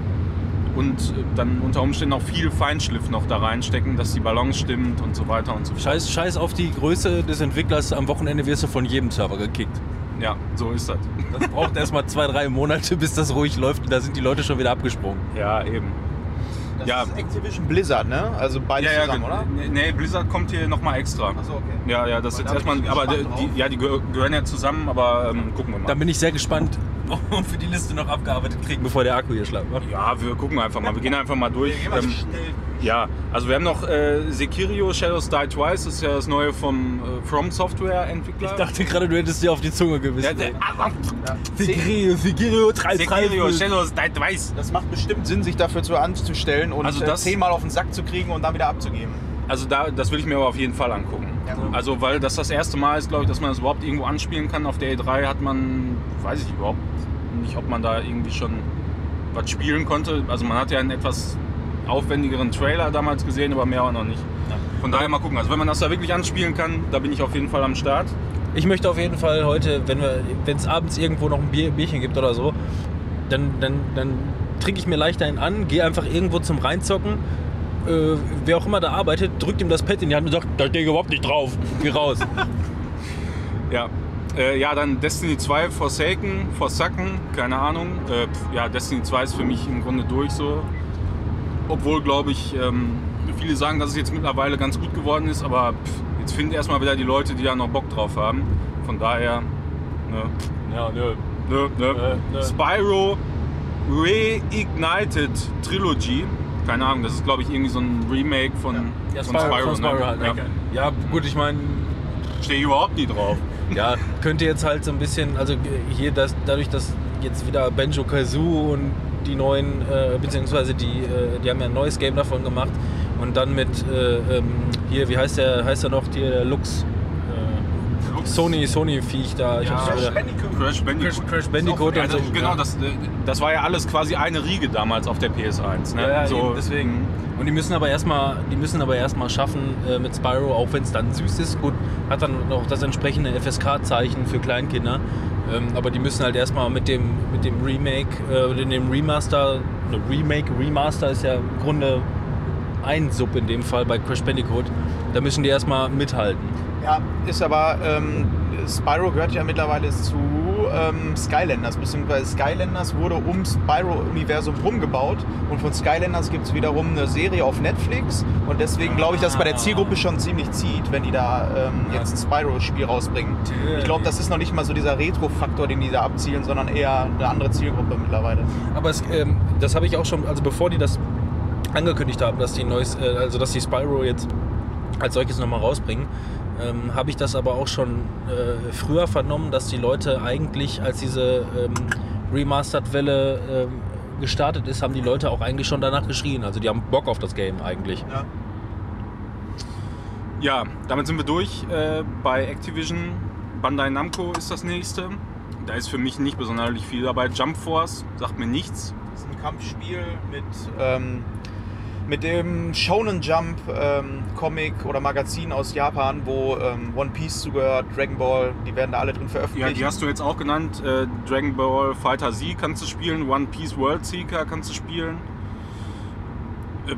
und äh, dann unter Umständen auch viel Feinschliff noch da reinstecken, dass die Balance stimmt und so weiter und so fort. Scheiß, scheiß auf die Größe des Entwicklers. Am Wochenende wirst du von jedem Server gekickt. Ja, so ist das. Das braucht erstmal zwei, drei Monate, bis das ruhig läuft. Und da sind die Leute schon wieder abgesprungen. Ja, eben. Das Ja. ist Activision Blizzard, ne? Also beides Ja, ja, zusammen, oder? Nee, Blizzard kommt hier nochmal extra. Achso, okay. Ja, ja, das ist jetzt da erstmal. Aber die, ja, die gehö- gehören ja zusammen, aber ähm, gucken wir mal. Da bin ich sehr gespannt, wir für die Liste noch abgearbeitet kriegen, bevor der Akku hier schlapp macht. ja, wir gucken einfach mal. Wir gehen einfach mal durch. Wir gehen mal Ähm, schnell. ja, also wir haben noch äh, Sekiro Shadows Die Twice, das ist ja das neue vom äh, From Software Entwickler. Ich dachte gerade, du hättest dir auf die Zunge ja, gewissen. der, ah, Sekiro, Sekiro, drei, Sekiro drei, Shadows Die Twice. Das macht bestimmt Sinn, sich dafür zu anzustellen und Also äh, das- zehnmal auf den Sack zu kriegen und dann wieder abzugeben. Also da, das will ich mir aber auf jeden Fall angucken. Ja. Also weil das das erste Mal ist, glaube ich, dass man das überhaupt irgendwo anspielen kann. Auf der E3 hat man, weiß ich überhaupt nicht, ob man da irgendwie schon was spielen konnte. Also man hat ja einen etwas aufwendigeren Trailer damals gesehen, aber mehr auch noch nicht. Von daher mal gucken. Also wenn man das da wirklich anspielen kann, da bin ich auf jeden Fall am Start. Ich möchte auf jeden Fall heute, wenn es abends irgendwo noch ein Bier, Bierchen gibt oder so, dann, dann, dann trinke ich mir leicht einen an, gehe einfach irgendwo zum Reinzocken. Äh, wer auch immer da arbeitet, drückt ihm das Pad in die Hand und sagt, da stehe ich überhaupt nicht drauf. Geh raus. Ja. Äh, ja, dann Destiny 2 Forsaken, Forsaken, keine Ahnung. Äh, ja, Destiny 2 ist für mich im Grunde durch so. Obwohl, glaube ich, ähm, viele sagen, dass es jetzt mittlerweile ganz gut geworden ist, aber pf, jetzt finden erstmal wieder die Leute, die da noch Bock drauf haben. Von daher, ne, ja, nö. ne, ne. Äh, ne. Spyro Reignited Trilogy. Keine Ahnung, das ist, glaube ich, irgendwie so ein Remake von, Ja, von Spyro, von Spyro ne? halt. ja. Ja. gut, ich meine, Stehe ich überhaupt nie drauf. Ja, könnte jetzt halt so ein bisschen, also hier das, dadurch, dass jetzt wieder Benjo Kazoo und die neuen, äh, beziehungsweise die, äh, die haben ja ein neues Game davon gemacht und dann mit äh, ähm, hier, wie heißt der, heißt er noch, der Lux, Sony, Sony-Viech da. Ich Ja, schon wieder- Crash Bandicoot. Crash, Crash Bandicoot Ja, und so. also, genau, das, äh, das war ja alles quasi eine Riege damals auf der PS1. Ne? Ja, ja, so, eben, deswegen. Und die müssen aber erstmal, die müssen aber erstmal schaffen äh, mit Spyro, auch wenn es dann süß ist. Gut, hat dann noch das entsprechende FSK-Zeichen für Kleinkinder. Ähm, aber die müssen halt erstmal mit dem, mit dem Remake, äh, oder dem Remaster, ne, Remake, Remaster ist ja im Grunde ein Sub in dem Fall bei Crash Bandicoot. Da müssen die erstmal mithalten. Ja, ist aber, ähm, Spyro gehört ja mittlerweile zu ähm, Skylanders, beziehungsweise Skylanders wurde um Spyro-Universum rumgebaut und von Skylanders gibt es wiederum eine Serie auf Netflix und deswegen glaube ich, dass es bei der Zielgruppe schon ziemlich zieht, wenn die da ähm, jetzt ein Spyro-Spiel rausbringen. Ich glaube, das ist noch nicht mal so dieser Retro-Faktor, den die da abzielen, sondern eher eine andere Zielgruppe mittlerweile. Aber es, ähm, das habe ich auch schon, also bevor die das angekündigt haben, dass die neues, äh, also dass die Spyro jetzt als solches nochmal rausbringen, ähm, habe ich das aber auch schon äh, früher vernommen, dass die Leute eigentlich, als diese ähm, Remastered-Welle ähm, gestartet ist, haben die Leute auch eigentlich schon danach geschrien. Also die haben Bock auf das Game eigentlich. Ja. Ja, damit sind wir durch. Äh, bei Activision, Bandai Namco ist das nächste. Da ist für mich nicht besonders viel dabei. Jump Force sagt mir nichts. Das ist ein Kampfspiel mit, ähm, mit dem Shonen Jump ähm, Comic oder Magazin aus Japan, wo ähm, One Piece zugehört, Dragon Ball, die werden da alle drin Ja, veröffentlicht. die hast du jetzt auch genannt. Äh, Dragon Ball Fighter Z kannst du spielen, One Piece World Seeker kannst du spielen. Äh,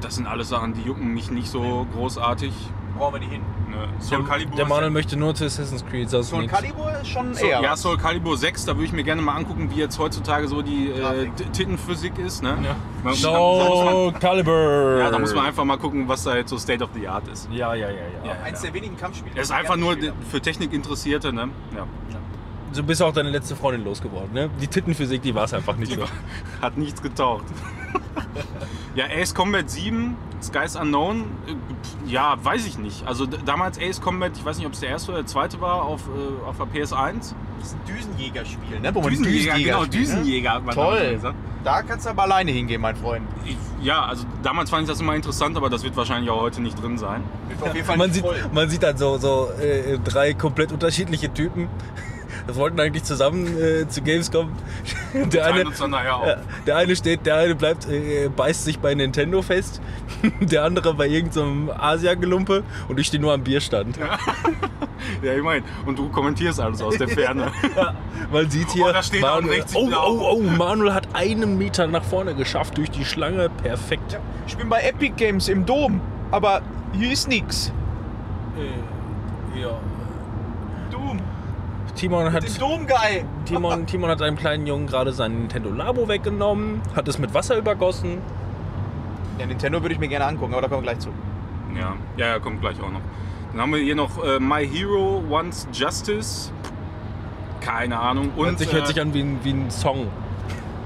das sind alles Sachen, die jucken mich nicht so großartig. Brauchen wir die hin. Ne? Soul Calibur Der ist Manuel ja- möchte nur zu Assassin's Creed, sonst Soul nichts. Calibur ist schon So, eher. ja, was. Soul Calibur 6, da würde ich mir gerne mal angucken, wie jetzt heutzutage so die äh, Grafik. T- Tittenphysik ist. Ne? Ja. Man- da muss man- Soul Calibur! Ja, da muss man einfach mal gucken, was da jetzt so State of the Art ist. Ja, ja, ja, ja. Ja. Eins der wenigen Kampfspiele. Es ist die einfach gerne nur gespielt für Technikinteressierte, ne? Ja. So bist auch deine letzte Freundin losgeworden, ne? Die Tittenphysik, die war es einfach nicht so. Hat nichts getaucht. Ja, Ace Combat 7, Skies Unknown, äh, ja, weiß ich nicht. Also damals Ace Combat, ich weiß nicht, ob es der erste oder der zweite war auf, äh, auf der PS1. Das ist ein Düsenjägerspiel, ne? Wo Düsenjäger, Düsenjäger genau, spielt, ne? Düsenjäger hat man Toll. Da kannst du aber alleine hingehen, mein Freund. Ich, ja, also damals fand ich das immer interessant, aber das wird wahrscheinlich auch heute nicht drin sein. Wird auf jeden Fall Man nicht sieht, voll. man sieht dann so, so äh, drei komplett unterschiedliche Typen. Wir wollten eigentlich zusammen äh, zu Gamescom. Der eine, ja, der eine steht, der eine bleibt, äh, beißt sich bei Nintendo fest. Der andere bei irgendeinem Asia-Gelumpe und ich stehe nur am Bierstand. Ja, ich meine, und du kommentierst alles aus der Ferne. Man sieht hier, Oh, da steht sich oh, oh, oh, Manuel hat einen Meter nach vorne geschafft durch die Schlange. Perfekt. Ich bin bei Epic Games im Dom, aber hier ist nix. Äh, ja. Timon hat. Timon, Timon hat einem kleinen Jungen gerade sein Nintendo Labo weggenommen, hat es mit Wasser übergossen. Ja, Nintendo würde ich mir gerne angucken, aber da kommen wir gleich zu. Ja, ja, ja, kommt gleich auch noch. Dann haben wir hier noch äh, My Hero Wants Justice. Keine Ahnung. Und, Hört sich, hört äh, sich an wie ein, wie ein Song.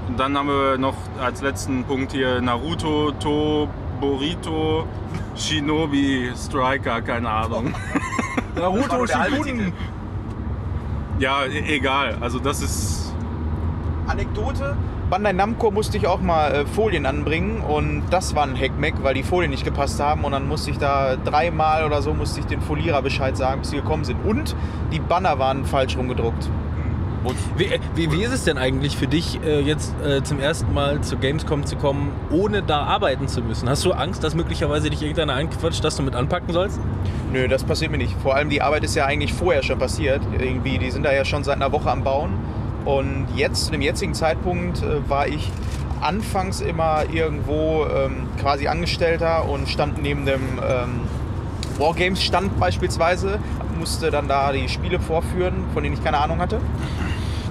und dann haben wir noch als letzten Punkt hier Naruto, Toborito, Shinobi, Striker, keine Ahnung. War Naruto Shippuden. Ja, e- egal. Also das ist. Anekdote. Bandai Namco musste ich auch mal äh, Folien anbringen und das war ein Hackmeck, weil die Folien nicht gepasst haben und dann musste ich da dreimal oder so musste ich den Folierer Bescheid sagen, bis sie gekommen sind. Und die Banner waren falsch rumgedruckt. Wie, äh, wie, wie ist es denn eigentlich für dich, äh, jetzt äh, zum ersten Mal zu Gamescom zu kommen, ohne da arbeiten zu müssen? Hast du Angst, dass möglicherweise dich irgendeiner einquatscht, dass du mit anpacken sollst? Nö, das passiert mir nicht. Vor allem die Arbeit ist ja eigentlich vorher schon passiert. Irgendwie, die sind da ja schon seit einer Woche am Bauen. Und jetzt, zu dem jetzigen Zeitpunkt, war ich anfangs immer irgendwo ähm, quasi Angestellter und stand neben dem ähm, Wargames-Stand beispielsweise. Musste dann da die Spiele vorführen, von denen ich keine Ahnung hatte.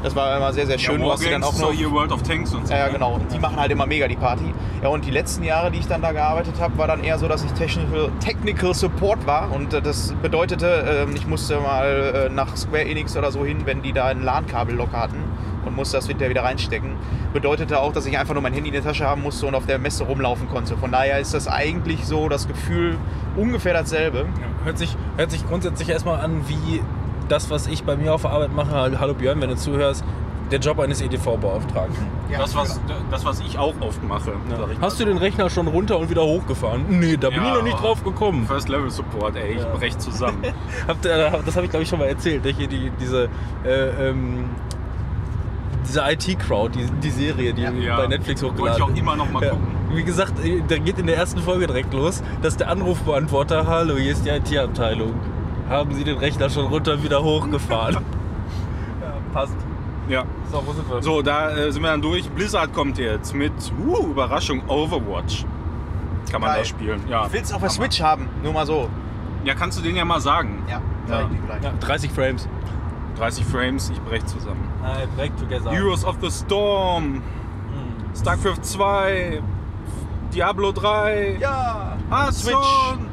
Das war immer sehr, sehr schön. ja, du hast sie dann auch noch so hier World of Tanks und so. ja, ja, ne? genau. Und die machen halt immer mega die Party. Ja, und die letzten Jahre, die ich dann da gearbeitet habe, war dann eher so, dass ich Technical, Technical Support war. Und äh, das bedeutete, ähm, ich musste mal äh, nach Square Enix oder so hin, wenn die da ein LAN-Kabel locker hatten und musste das wieder wieder reinstecken. Bedeutete auch, dass ich einfach nur mein Handy in der Tasche haben musste und auf der Messe rumlaufen konnte. Von daher ist das eigentlich so das Gefühl ungefähr dasselbe. Hört sich, hört sich grundsätzlich erstmal an wie das, was ich bei mir auf der Arbeit mache. Hallo Björn, wenn du zuhörst, der Job eines EDV-Beauftragten. Das, was, das, was ich auch oft mache. ich Hast du den Rechner schon runter und wieder hochgefahren? Nee, da bin Ja. ich noch nicht drauf gekommen. First Level Support, ey, ich Ja. brech zusammen. Habt ihr, das habe ich glaube ich schon mal erzählt, dass hier die, diese, äh, ähm, diese IT-Crowd, die, die Serie, die Ja. bei Netflix Wollte hochgeladen ich auch immer noch mal Ja. gucken. Wie gesagt, äh, da geht in der ersten Folge direkt los, dass der Anrufbeantworter, hallo, hier ist die IT-Abteilung. Haben Sie den Rechner schon runter und wieder hochgefahren? ja, passt. Ja. So, wo sind wir? So, da äh, sind wir dann durch. Blizzard kommt jetzt mit, uh, Überraschung, Overwatch. Kann man Geil. da spielen. Ja. Ich will es auf der. Switch haben, nur mal so. Ja, kannst du den ja mal sagen. Ja, Ja. sag ich dir gleich. Ja, 30 Frames. 30 Frames, ich brech zusammen. I break together. Heroes of the Storm, Hm. StarCraft 2, Diablo 3, Ja, Hearthstone,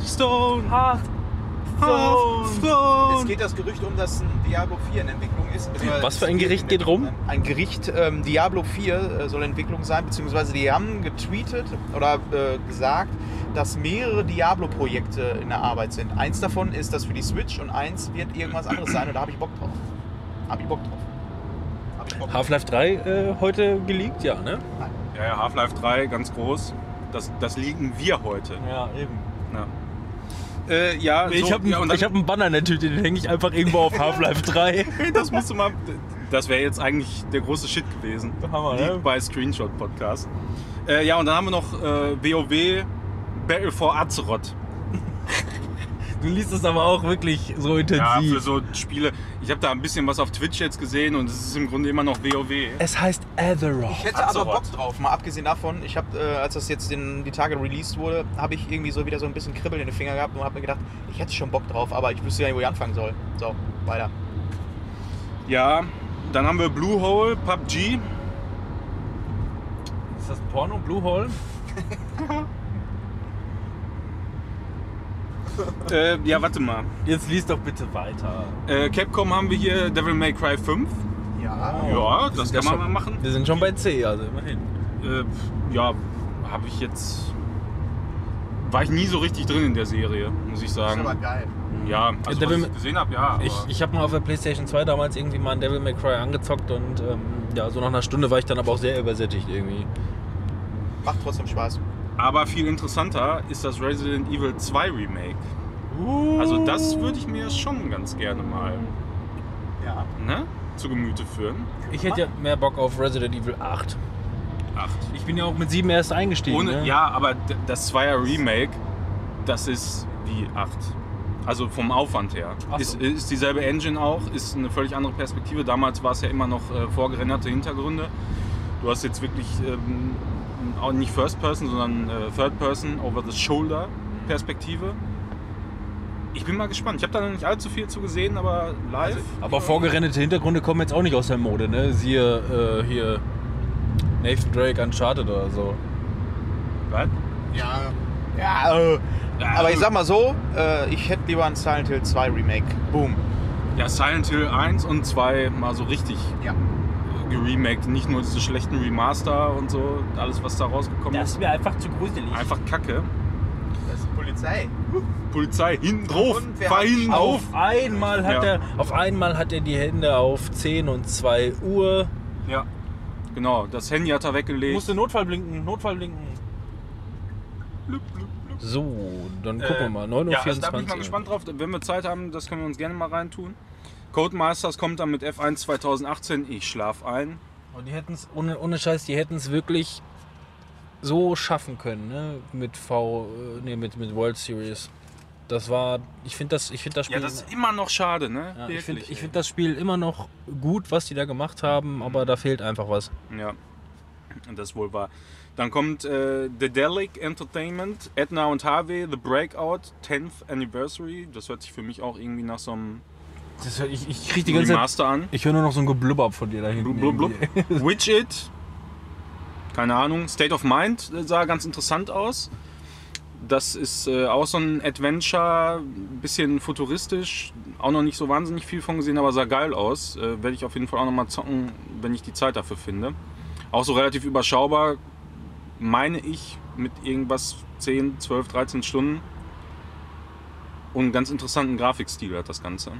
Hearthstone, Es Hearthstone. geht das Gerücht um, dass ein Diablo 4 in Entwicklung ist. Was für ein es Gericht geht rum? Ein Gericht, ähm, Diablo 4 äh, soll Entwicklung sein, beziehungsweise die haben getweetet oder äh, gesagt, dass mehrere Diablo-Projekte in der Arbeit sind. Eins davon ist das für die Switch und eins wird irgendwas anderes sein und da habe ich Bock drauf. Habe ich Bock drauf. Hab ich Bock drauf. Half-Life 3 äh, heute geleakt, ja, ne? Ja, ja, Half-Life 3, ganz groß. Das, das liegen wir heute. Ja, eben. Ja, äh, ja Ich so, habe ja, hab einen Banner in der Tüte, den hänge ich einfach irgendwo auf Half-Life 3. Das musst du mal. Das wäre jetzt eigentlich der große Shit gewesen. Hammer, Liegt ne? bei Screenshot Podcast. Äh, ja, und dann haben wir noch äh, WoW Battle for Azeroth. Du liest es aber auch wirklich so Ja, intensiv. für so Spiele. Ich habe da ein bisschen was auf Twitch jetzt gesehen und es ist im Grunde immer noch WoW. es heißt Azeroth. Ich hätte aber. Bock drauf, mal abgesehen davon. Ich habe, äh, als das jetzt in die Tage released wurde, habe ich irgendwie so wieder so ein bisschen Kribbeln in den Finger gehabt und habe mir gedacht, ich hätte schon Bock drauf, aber ich wüsste ja nicht, wo ich anfangen soll. So, weiter. Ja, dann haben wir Bluehole, PUBG. Ist das Porno Bluehole? Äh, ja, warte mal. Jetzt liest doch bitte weiter. Äh, Capcom haben wir hier Devil May Cry 5. Ja. Ja, das kann man schon, mal machen. Wir sind schon bei C, also immerhin. Äh, ja, habe ich jetzt. War ich nie so richtig drin in der Serie, muss ich sagen. geil. Ja, also Devil was May- ich gesehen habe, ja. Aber Ich, ich habe mal auf der PlayStation 2 damals irgendwie mal ein Devil May Cry angezockt und ähm, ja, so nach einer Stunde war ich dann aber auch sehr übersättigt irgendwie. macht trotzdem Spaß. Aber viel interessanter ist das Resident Evil 2 Remake. Also das würde ich mir schon ganz gerne mal Ja. ne, zu Gemüte führen. Ich hätte ja mehr Bock auf Resident Evil 8. Acht. Ich bin ja auch mit 7 erst eingestiegen. Ohne, ne? Ja, aber das Zweier Remake, das ist wie 8. Also vom Aufwand her. So. Ist, ist dieselbe Engine auch, ist eine völlig andere Perspektive. Damals war es ja immer noch äh, vorgerenderte Hintergründe. Du hast jetzt wirklich ähm, auch nicht First Person, sondern äh, Third Person, Over the Shoulder Perspektive. Ich bin mal gespannt. Ich habe da noch nicht allzu viel zu gesehen, aber live. Aber vorgerendete Hintergründe kommen jetzt auch nicht aus der Mode, ne? Siehe äh, hier Nathan Drake Uncharted oder so. Was? Ja. Ja, äh, Ja, aber ich sag mal so, äh, ich hätte lieber ein Silent Hill 2 Remake. Boom. Ja, Silent Hill 1 und 2 mal so richtig Ja. Geremaked, nicht nur diese schlechten Remaster und so, alles was da rausgekommen ist. mir einfach zu gruselig. Einfach Kacke. Das ist Polizei. Polizei, hinten drauf, fahr hinten auf. Auf einmal hat Ja. er auf einmal hat er die Hände auf 10 und 2 Uhr. Ja, genau, das Handy hat er weggelegt. Musste Notfall blinken, Notfall blinken. Blub, blub, blub. So, dann gucken wir mal. 9 Uhr Ja, also 24. da bin ich mal gespannt drauf. Wenn wir Zeit haben, das können wir uns gerne mal reintun. Codemasters kommt dann mit F1 2018. Ich schlaf ein. Und die hätten es, ohne, ohne Scheiß, die hätten es wirklich so schaffen können, ne? Mit V, nee, mit, mit World Series. Das war, ich finde das, ich finde das Spiel. Ja, das ist immer noch schade, ne? Ja, ich finde find das Spiel immer noch gut, was die da gemacht haben, aber da fehlt einfach was. Ja, das wohl war. Dann kommt äh, The Delic Entertainment, Edna und Harvey, The Breakout, 10th Anniversary. Das hört sich für mich auch irgendwie nach so einem Das, ich ich kriege die ganze Zeit, Remaster an. ich höre nur noch so ein Geblubber von dir da hinten. Blub, blub, blub. irgendwie. Widget, keine Ahnung. State of Mind sah ganz interessant aus. Das ist äh, auch so ein Adventure, ein bisschen futuristisch. Auch noch nicht so wahnsinnig viel von gesehen, aber sah geil aus. Äh, Werde ich auf jeden Fall auch nochmal zocken, wenn ich die Zeit dafür finde. Auch so relativ überschaubar, meine ich, mit irgendwas 10, 12, 13 Stunden. Und einen ganz interessanten Grafikstil hat das Ganze.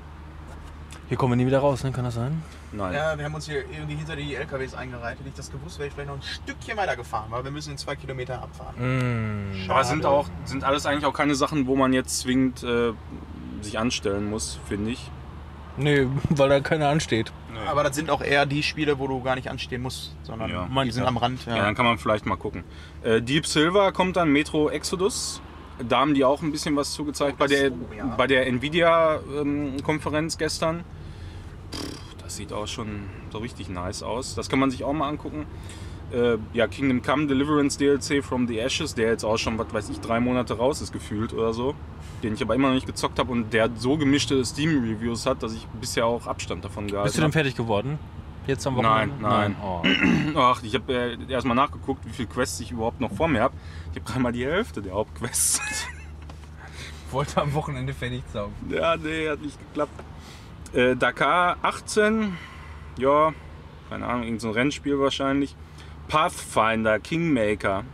Hier kommen wir nie wieder raus, ne? Kann das sein? Nein. Ja, wir haben uns hier irgendwie hinter die LKWs eingereiht. Hätte ich das gewusst, wäre ich vielleicht noch ein Stückchen weiter gefahren, weil wir müssen in zwei Kilometer abfahren. Mm. Aber sind auch sind alles eigentlich auch keine Sachen, wo man jetzt zwingend äh, sich anstellen muss, finde ich. Nee, weil da keiner ansteht. Aber das sind auch eher die Spiele, wo du gar nicht anstehen musst, sondern Ja. die Manche. sind am Rand. Ja. Ja. dann kann man vielleicht mal gucken. Äh, Deep Silver kommt dann, Metro Exodus. Da haben die auch ein bisschen was zugezeigt Oh, bei, der, oh, ja. bei der Nvidia-Konferenz gestern. Das sieht auch schon so richtig nice aus. Das kann man sich auch mal angucken. Äh, ja, Kingdom Come Deliverance DLC from the Ashes, der jetzt auch schon, was weiß ich, drei Monate raus ist gefühlt oder so. Den ich aber immer noch nicht gezockt habe und der so gemischte Steam-Reviews hat, dass ich bisher auch Abstand davon gehalten Bist du denn habe. fertig geworden? Jetzt am Nein, Wochenende? nein. Oh. Ach, ich habe äh, erstmal nachgeguckt, wie viele Quests ich überhaupt noch vor mir habe. Ich habe gerade mal die Hälfte der Hauptquests. Wollte am Wochenende fertig saugen. ja, nee, hat nicht geklappt. Äh, Dakar 18, ja, keine Ahnung, irgendein so ein Rennspiel wahrscheinlich. Pathfinder, Kingmaker.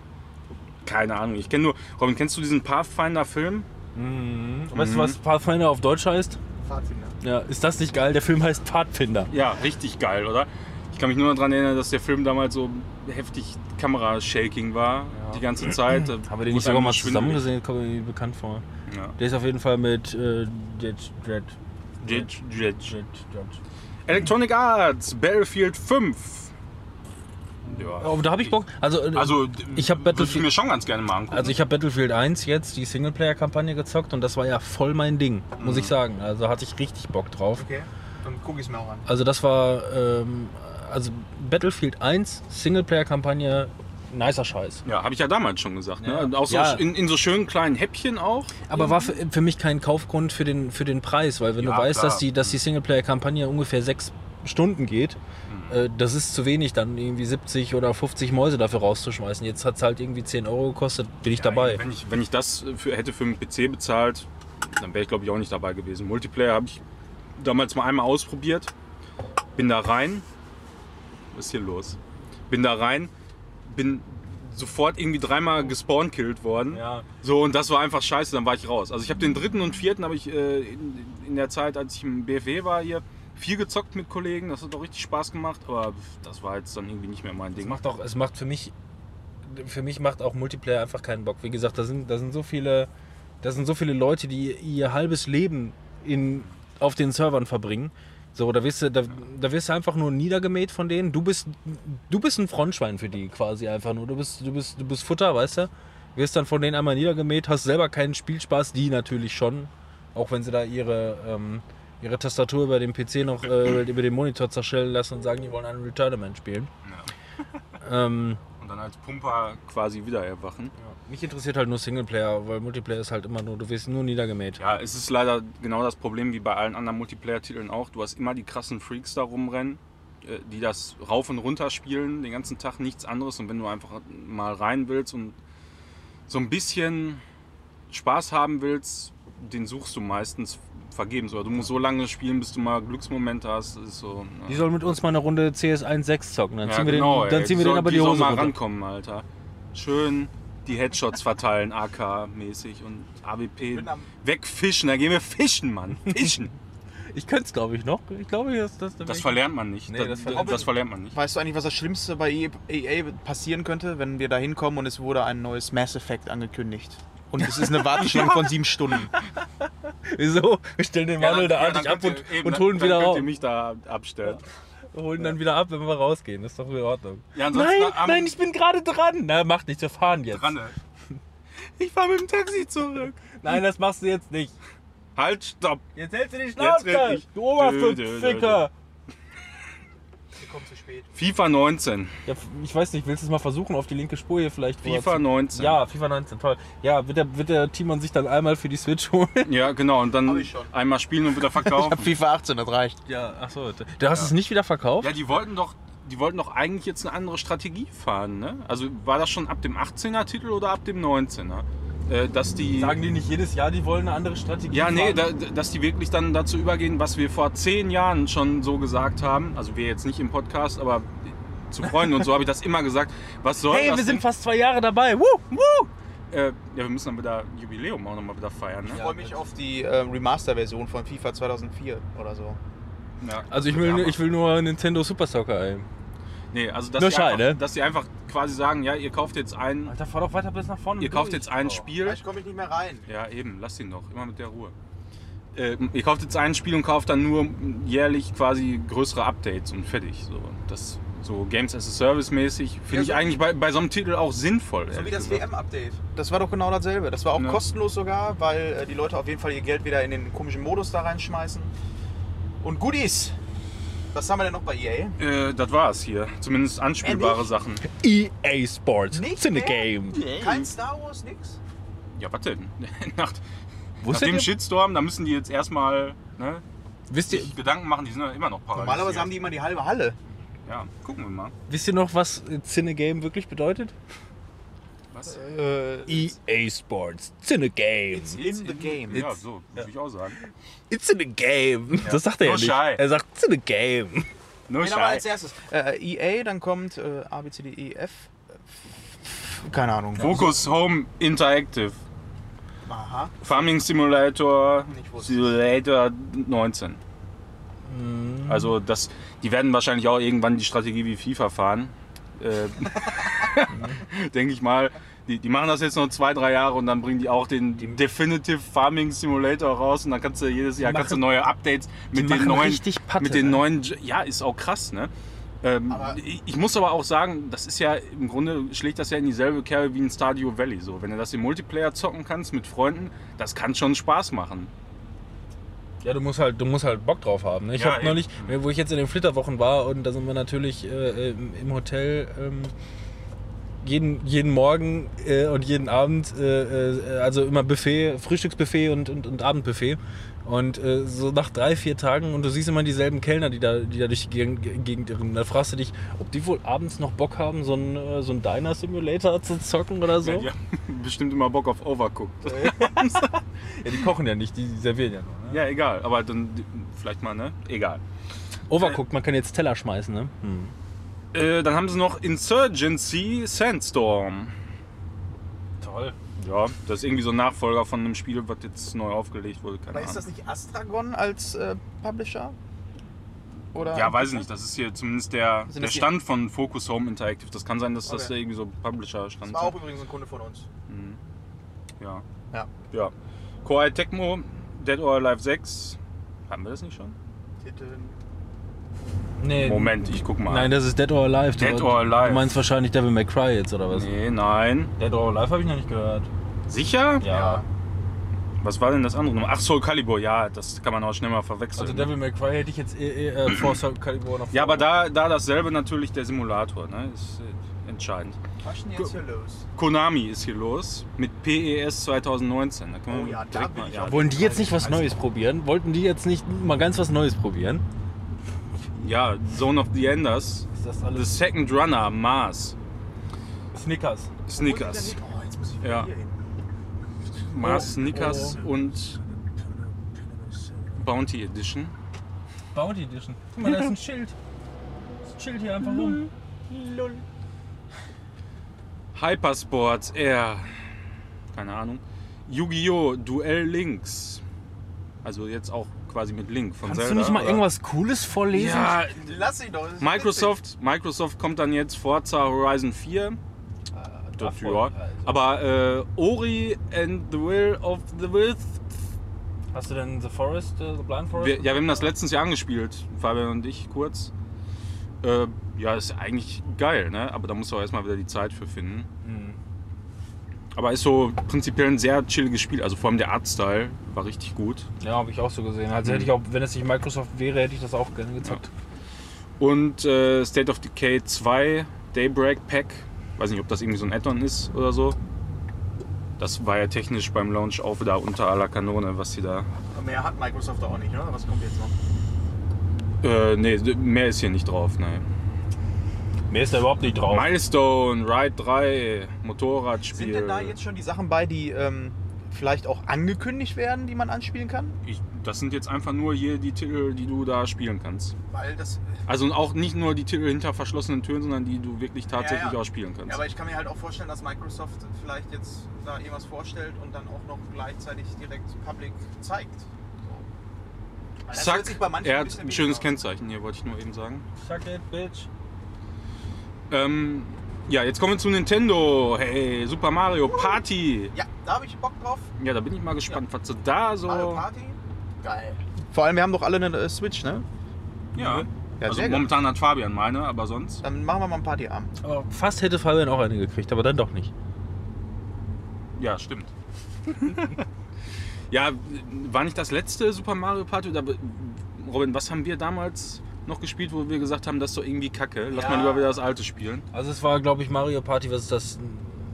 Keine Ahnung, ich kenne nur. Robin, kennst du diesen Pathfinder-Film? Mhm. Weißt du, was Pathfinder auf Deutsch heißt? Pfadfinder. Ja, ist das nicht geil? Der Film heißt Pfadfinder. Ja, richtig geil, oder? Ich kann mich nur daran erinnern, dass der Film damals so heftig Kamera-Shaking war, die ganze Zeit. Haben wir den nicht sogar mal zusammen gesehen? Kommt mir bekannt vor. Ja. Der ist auf jeden Fall mit äh, Jet, Jet, Electronic Arts, Battlefield 5. Ja. Oh, da habe ich Bock. Also, äh, Also, ich habe Battlefield, mir schon ganz gerne mal angucken. also ich habe Battlefield 1 jetzt die Singleplayer-Kampagne gezockt und das war ja voll mein Ding, muss Mhm. ich sagen. Also hatte ich richtig Bock drauf. Okay, dann gucke ich es mir auch an. Also das war ähm, also Battlefield 1 Singleplayer-Kampagne nicer Scheiß. ja, habe ich ja damals schon gesagt. Ne? Ja. Auch so Ja. in, in so schönen kleinen Häppchen auch. Aber war für, für mich kein Kaufgrund für den, für den Preis, weil wenn Ja, du weißt, klar. dass die, dass die Singleplayer-Kampagne ungefähr sechs Stunden geht, Mhm. äh, das ist zu wenig, dann irgendwie 70 oder 50 Mäuse dafür rauszuschmeißen. Jetzt hat es halt irgendwie 10 Euro gekostet, bin ich dabei. Wenn ich, wenn ich das für, hätte für einen PC bezahlt, dann wäre ich glaube ich auch nicht dabei gewesen. Multiplayer habe ich damals mal einmal ausprobiert. Bin da rein. Was ist hier los? Bin da rein, bin sofort irgendwie dreimal gespawn-killt worden. Ja. So, und das war einfach scheiße, dann war ich raus. Also ich habe den dritten und vierten habe ich äh, in, in der Zeit, als ich im BFW war hier, viel gezockt mit Kollegen. Das hat auch richtig Spaß gemacht, aber das war jetzt dann irgendwie nicht mehr mein Es Ding. macht auch, es macht für mich für mich macht auch Multiplayer einfach keinen Bock. Wie gesagt, da sind, da sind so viele, da sind so viele Leute, die ihr halbes Leben in, auf den Servern verbringen. So, da wirst, du, da, da wirst du einfach nur niedergemäht von denen. Du bist, du bist ein Frontschwein für die quasi einfach nur. Du bist, du bist, du bist Futter, weißt du? Wirst dann von denen einmal niedergemäht, hast selber keinen Spielspaß, die natürlich schon. Auch wenn sie da ihre, ähm, ihre Tastatur über den PC noch, äh, über den Monitor zerschellen lassen und sagen, die wollen einen Returnament spielen. Ähm, Und dann als Pumper quasi wieder erwachen. mich interessiert halt nur Singleplayer, weil Multiplayer ist halt immer nur, du wirst nur niedergemäht. Ja, es ist leider genau das Problem wie bei allen anderen Multiplayer-Titeln auch. Du hast immer die krassen Freaks da rumrennen, äh, die das rauf und runter spielen, den ganzen Tag nichts anderes. Und wenn du einfach mal rein willst und so ein bisschen Spaß haben willst, den suchst du meistens vergebens. Oder du musst so lange spielen, bis du mal Glücksmomente hast. Ist so, ne? Die sollen mit uns mal eine Runde CS 1.6 zocken. Dann Ja, ziehen wir, genau, den, dann ey. ziehen wir Die den soll- aber die, die soll Hose mal runter. rankommen, Alter. Schön die Headshots verteilen, AK-mäßig und AWP. Wegfischen, da gehen wir fischen, Mann. Fischen. Ich könnte es, glaube ich, noch. Ich glaube, das, das, Das verlernt man nicht. Nee, das, das das, verlernt verlernt man nicht. Weißt du eigentlich, was das Schlimmste bei E- EA passieren könnte, wenn wir da hinkommen und es wurde ein neues Mass Effect angekündigt? Und es ist eine Warteschlange von sieben Stunden. Wieso? Wir stellen den Manuel da artig ab und, und holen wieder Dann raus. könnt ihr mich da abstellen. Holen dann wieder ab, wenn wir rausgehen. Das ist doch in Ordnung. Ja, nein, am- nein, ich bin gerade dran. Na, mach nicht, wir fahren jetzt. Dran, ne? Ich fahr mit dem Taxi zurück. Nein, das machst du jetzt nicht. Halt, stopp. Jetzt hältst du die Schnauze. Du Oberst Kommen zu spät. FIFA 19. Ja, ich weiß nicht, willst du es mal versuchen, auf die linke Spur hier vielleicht FIFA vorher zu- 19. Ja, FIFA 19, toll. Ja, wird der, wird der Timon sich dann einmal für die Switch holen? Ja, genau. Und dann ich einmal spielen und wieder Ich verkaufen. hab FIFA 18, das reicht. Ja, achso. Du hast es nicht wieder verkauft? Ja, die wollten doch, die wollten doch eigentlich jetzt eine andere Strategie fahren, ne? Also war das schon ab dem 18er Titel oder ab dem 19er? Äh, dass die. Sagen die nicht jedes Jahr, die wollen eine andere Strategie ja, nee, da, dass die wirklich dann dazu übergehen, was wir vor zehn Jahren schon so gesagt haben. Also wir jetzt nicht im Podcast, aber zu Freunden und so habe ich das immer gesagt. Was soll Hey, das wir sind denn? fast zwei Jahre dabei. Woo, woo. Äh, ja, wir müssen dann wieder Jubiläum auch nochmal wieder feiern, ne? Ich freue mich auf die äh, Remaster-Version von FIFA 2004 oder so. Ja. Also ich will, ich will nur Nintendo Super Soccer, ey. Nee, also dass, Nur die Schein, einfach, ne? dass die einfach quasi sagen, ja, ihr kauft jetzt ein, Alter, fahr doch weiter bis nach vorne. ihr kauft jetzt ein Oh. Spiel. Vielleicht komme ich nicht mehr rein. Ja, eben, lass ihn doch, immer mit der Ruhe. Äh, ihr kauft jetzt ein Spiel und kauft dann nur jährlich quasi größere Updates und fertig. So, das so Games as a Service mäßig finde Ja, ich so- eigentlich bei, bei so einem Titel auch sinnvoll. So wie ehrlich das gesagt. WM-Update. Das war doch genau dasselbe. Das war auch Ja. kostenlos sogar, weil äh, die Leute auf jeden Fall ihr Geld wieder in den komischen Modus da reinschmeißen. Und Goodies. Was haben wir denn noch bei EA? Äh, das war's hier. Zumindest anspielbare Ehrlich? Sachen. EA Sports. Nicht It's in the game. Kein Star Wars, nix? Ja, was denn? Nach, nach Wusstet dem Shitstorm, da müssen die jetzt erstmal ne, wisst, ihr, Gedanken machen, die sind ja immer noch parallel. Normalerweise haben die immer die halbe Halle. Ja, gucken wir mal. wisst ihr noch, was Cine Game wirklich bedeutet? Was? Äh, EA Sports. It's in the game. It's in the game. Ja, so, würde ich auch sagen. It's in the game. Das sagt er ja Nur nicht. Schei. Er sagt, it's in the game. Wir als erstes? Äh, EA, dann kommt äh, A, B, C, D, E, F. Keine Ahnung. Focus Home Interactive. Aha. Farming Simulator. Simulator 19. Mhm. Also das, die werden wahrscheinlich auch irgendwann die Strategie wie FIFA fahren. Äh, Denke ich mal. Die, die machen das jetzt noch zwei, drei Jahre und dann bringen die auch den Definitive Farming Simulator raus und dann kannst du jedes Jahr machen- kannst du neue Updates mit die den neuen Patte, mit den ne? neuen ja ist auch krass ne ähm, ich, ich muss aber auch sagen das ist ja im Grunde schlägt das ja in dieselbe Kerbe wie ein Stardew Valley so wenn du das im Multiplayer zocken kannst mit Freunden das kann schon Spaß machen Ja, du musst halt, du musst halt Bock drauf haben. Ne? Ich Ja, habe neulich, wo ich jetzt in den Flitterwochen war und da sind wir natürlich äh, im, im Hotel ähm, jeden, jeden Morgen äh, und jeden Abend, äh, äh, also immer Buffet, Frühstücksbuffet und, und, und Abendbuffet. Und äh, so nach drei, vier Tagen und du siehst immer dieselben Kellner, die da, die da durch die Gegend, Gegend irren. Da fragst du dich, ob die wohl abends noch Bock haben, so einen, äh, so einen Diner-Simulator zu zocken oder so. ja, die haben bestimmt immer Bock auf Overcooked Ja, die kochen ja nicht, die servieren ja nur. Ne? ja egal aber dann vielleicht mal ne egal Overcooked, man kann jetzt Teller schmeißen, ne? Hm. äh, dann haben sie noch Insurgency Sandstorm Toll. Ja das ist irgendwie so ein Nachfolger von einem Spiel was jetzt neu aufgelegt wurde keine Aber ist Ahnung das nicht Astragon als äh, Publisher? Oder Ja, weiß ich nicht. Das ist hier zumindest der, der das Stand von Focus Home Interactive. Das kann sein, dass das Okay. da irgendwie so Das Publisher-Stand war auch übrigens ein Kunde von uns. Ja. Ja. Ja. Koei Tecmo, Dead or Alive 6. Haben wir das nicht schon? Titel. Nee, Moment, ich guck mal. Nein, das ist Dead or Alive. Dead du, or Alive. Du meinst wahrscheinlich Devil May Cry jetzt oder was? Nee, nein. Dead or Alive habe ich noch nicht gehört. Sicher? Ja. Was war denn das andere? Ach, Soul Calibur, ja, das kann man auch schnell mal verwechseln. Also Devil May Cry hätte ich jetzt eh, eh, äh, vor Soul Calibur noch ja, aber da, da dasselbe natürlich der Simulator, ne? Ist äh, entscheidend. Was ist denn jetzt hier los? Konami ist hier los mit PES 2019. Da können wir Oh ja, da bin mal, ich ja, Wollen die jetzt nicht was Neues probieren? Wollten die jetzt nicht mal ganz was Neues probieren? Ja, Zone of the Enders, Ist das The alles Second Runner, Mars, Snickers? Snickers. Oh, jetzt muss ich wieder Ja. hier hin. Mars, Oh, Snickers und Bounty Edition. Bounty Edition. Guck mal, da ist ein Schild. Das chillt hier einfach rum. Lol. Hypersports Air. Keine Ahnung. Yu-Gi-Oh! Duell Links. Also jetzt auch quasi mit Link von Kannst Zelda. du nicht mal aber- irgendwas Cooles vorlesen? Ja, Lass ihn doch. das Microsoft, Microsoft kommt dann jetzt Forza Horizon 4. Dafür. Also. Aber äh, Ori and the Will of the Wisp. Hast du denn The Forest, äh, The Blind Forest? Wir, ja, wir haben das letztens Jahr angespielt, Fabian und ich kurz. Äh, ja, ist eigentlich geil, ne? Aber da musst du auch erstmal wieder die Zeit für finden. Hm. Aber ist so prinzipiell ein sehr chilliges Spiel. Also vor allem der Artstyle war richtig gut. Ja, habe ich auch so gesehen. Also hätte ich auch, wenn es nicht Microsoft wäre, hätte ich das auch gerne gezockt. Und äh, State of Decay 2 Daybreak Pack. Weiß nicht, ob das irgendwie so ein Add-on ist oder so. Das war ja technisch beim Launch auch wieder unter aller Kanone, was sie da. Mehr hat Microsoft auch nicht, oder? Was kommt jetzt noch? Äh, nee, mehr ist hier nicht drauf, ne. Mehr ist da überhaupt nicht drauf. Milestone, Ride 3, Motorradspiel. Sind denn da jetzt schon die Sachen bei, die ähm, vielleicht auch angekündigt werden, die man anspielen kann? Ich, das sind jetzt einfach nur hier die Titel, die du da spielen kannst. Weil das. Also auch nicht nur die Titel hinter verschlossenen Türen, sondern die du wirklich tatsächlich Ja, ja. auch spielen kannst. Ja, aber ich kann mir halt auch vorstellen, dass Microsoft vielleicht jetzt da irgendwas vorstellt und dann auch noch gleichzeitig direkt Public zeigt. So. Zack, er hat ein schönes aus. Kennzeichen hier, wollte ich nur eben sagen. Suck it, bitch. Ähm, ja, jetzt kommen wir zu Nintendo. Hey, Super Mario Party. Ja, da habe ich Bock drauf. Ja, da bin ich mal gespannt, was sie da so. Mario Party. Geil. Vor allem, wir haben doch alle eine äh, Switch, ne? Ja. Ja, also sehr geil. momentan hat Fabian meine, aber sonst. Dann machen wir mal einen Partyabend. Aber fast hätte Fabian auch eine gekriegt, aber dann doch nicht. Ja, stimmt. ja, war nicht das letzte Super Mario Party? Oder, Robin, was haben wir damals noch gespielt, wo wir gesagt haben, das ist doch irgendwie kacke? Lass Ja. mal lieber wieder das alte spielen. Also es war, glaube ich, Mario Party, was ist das?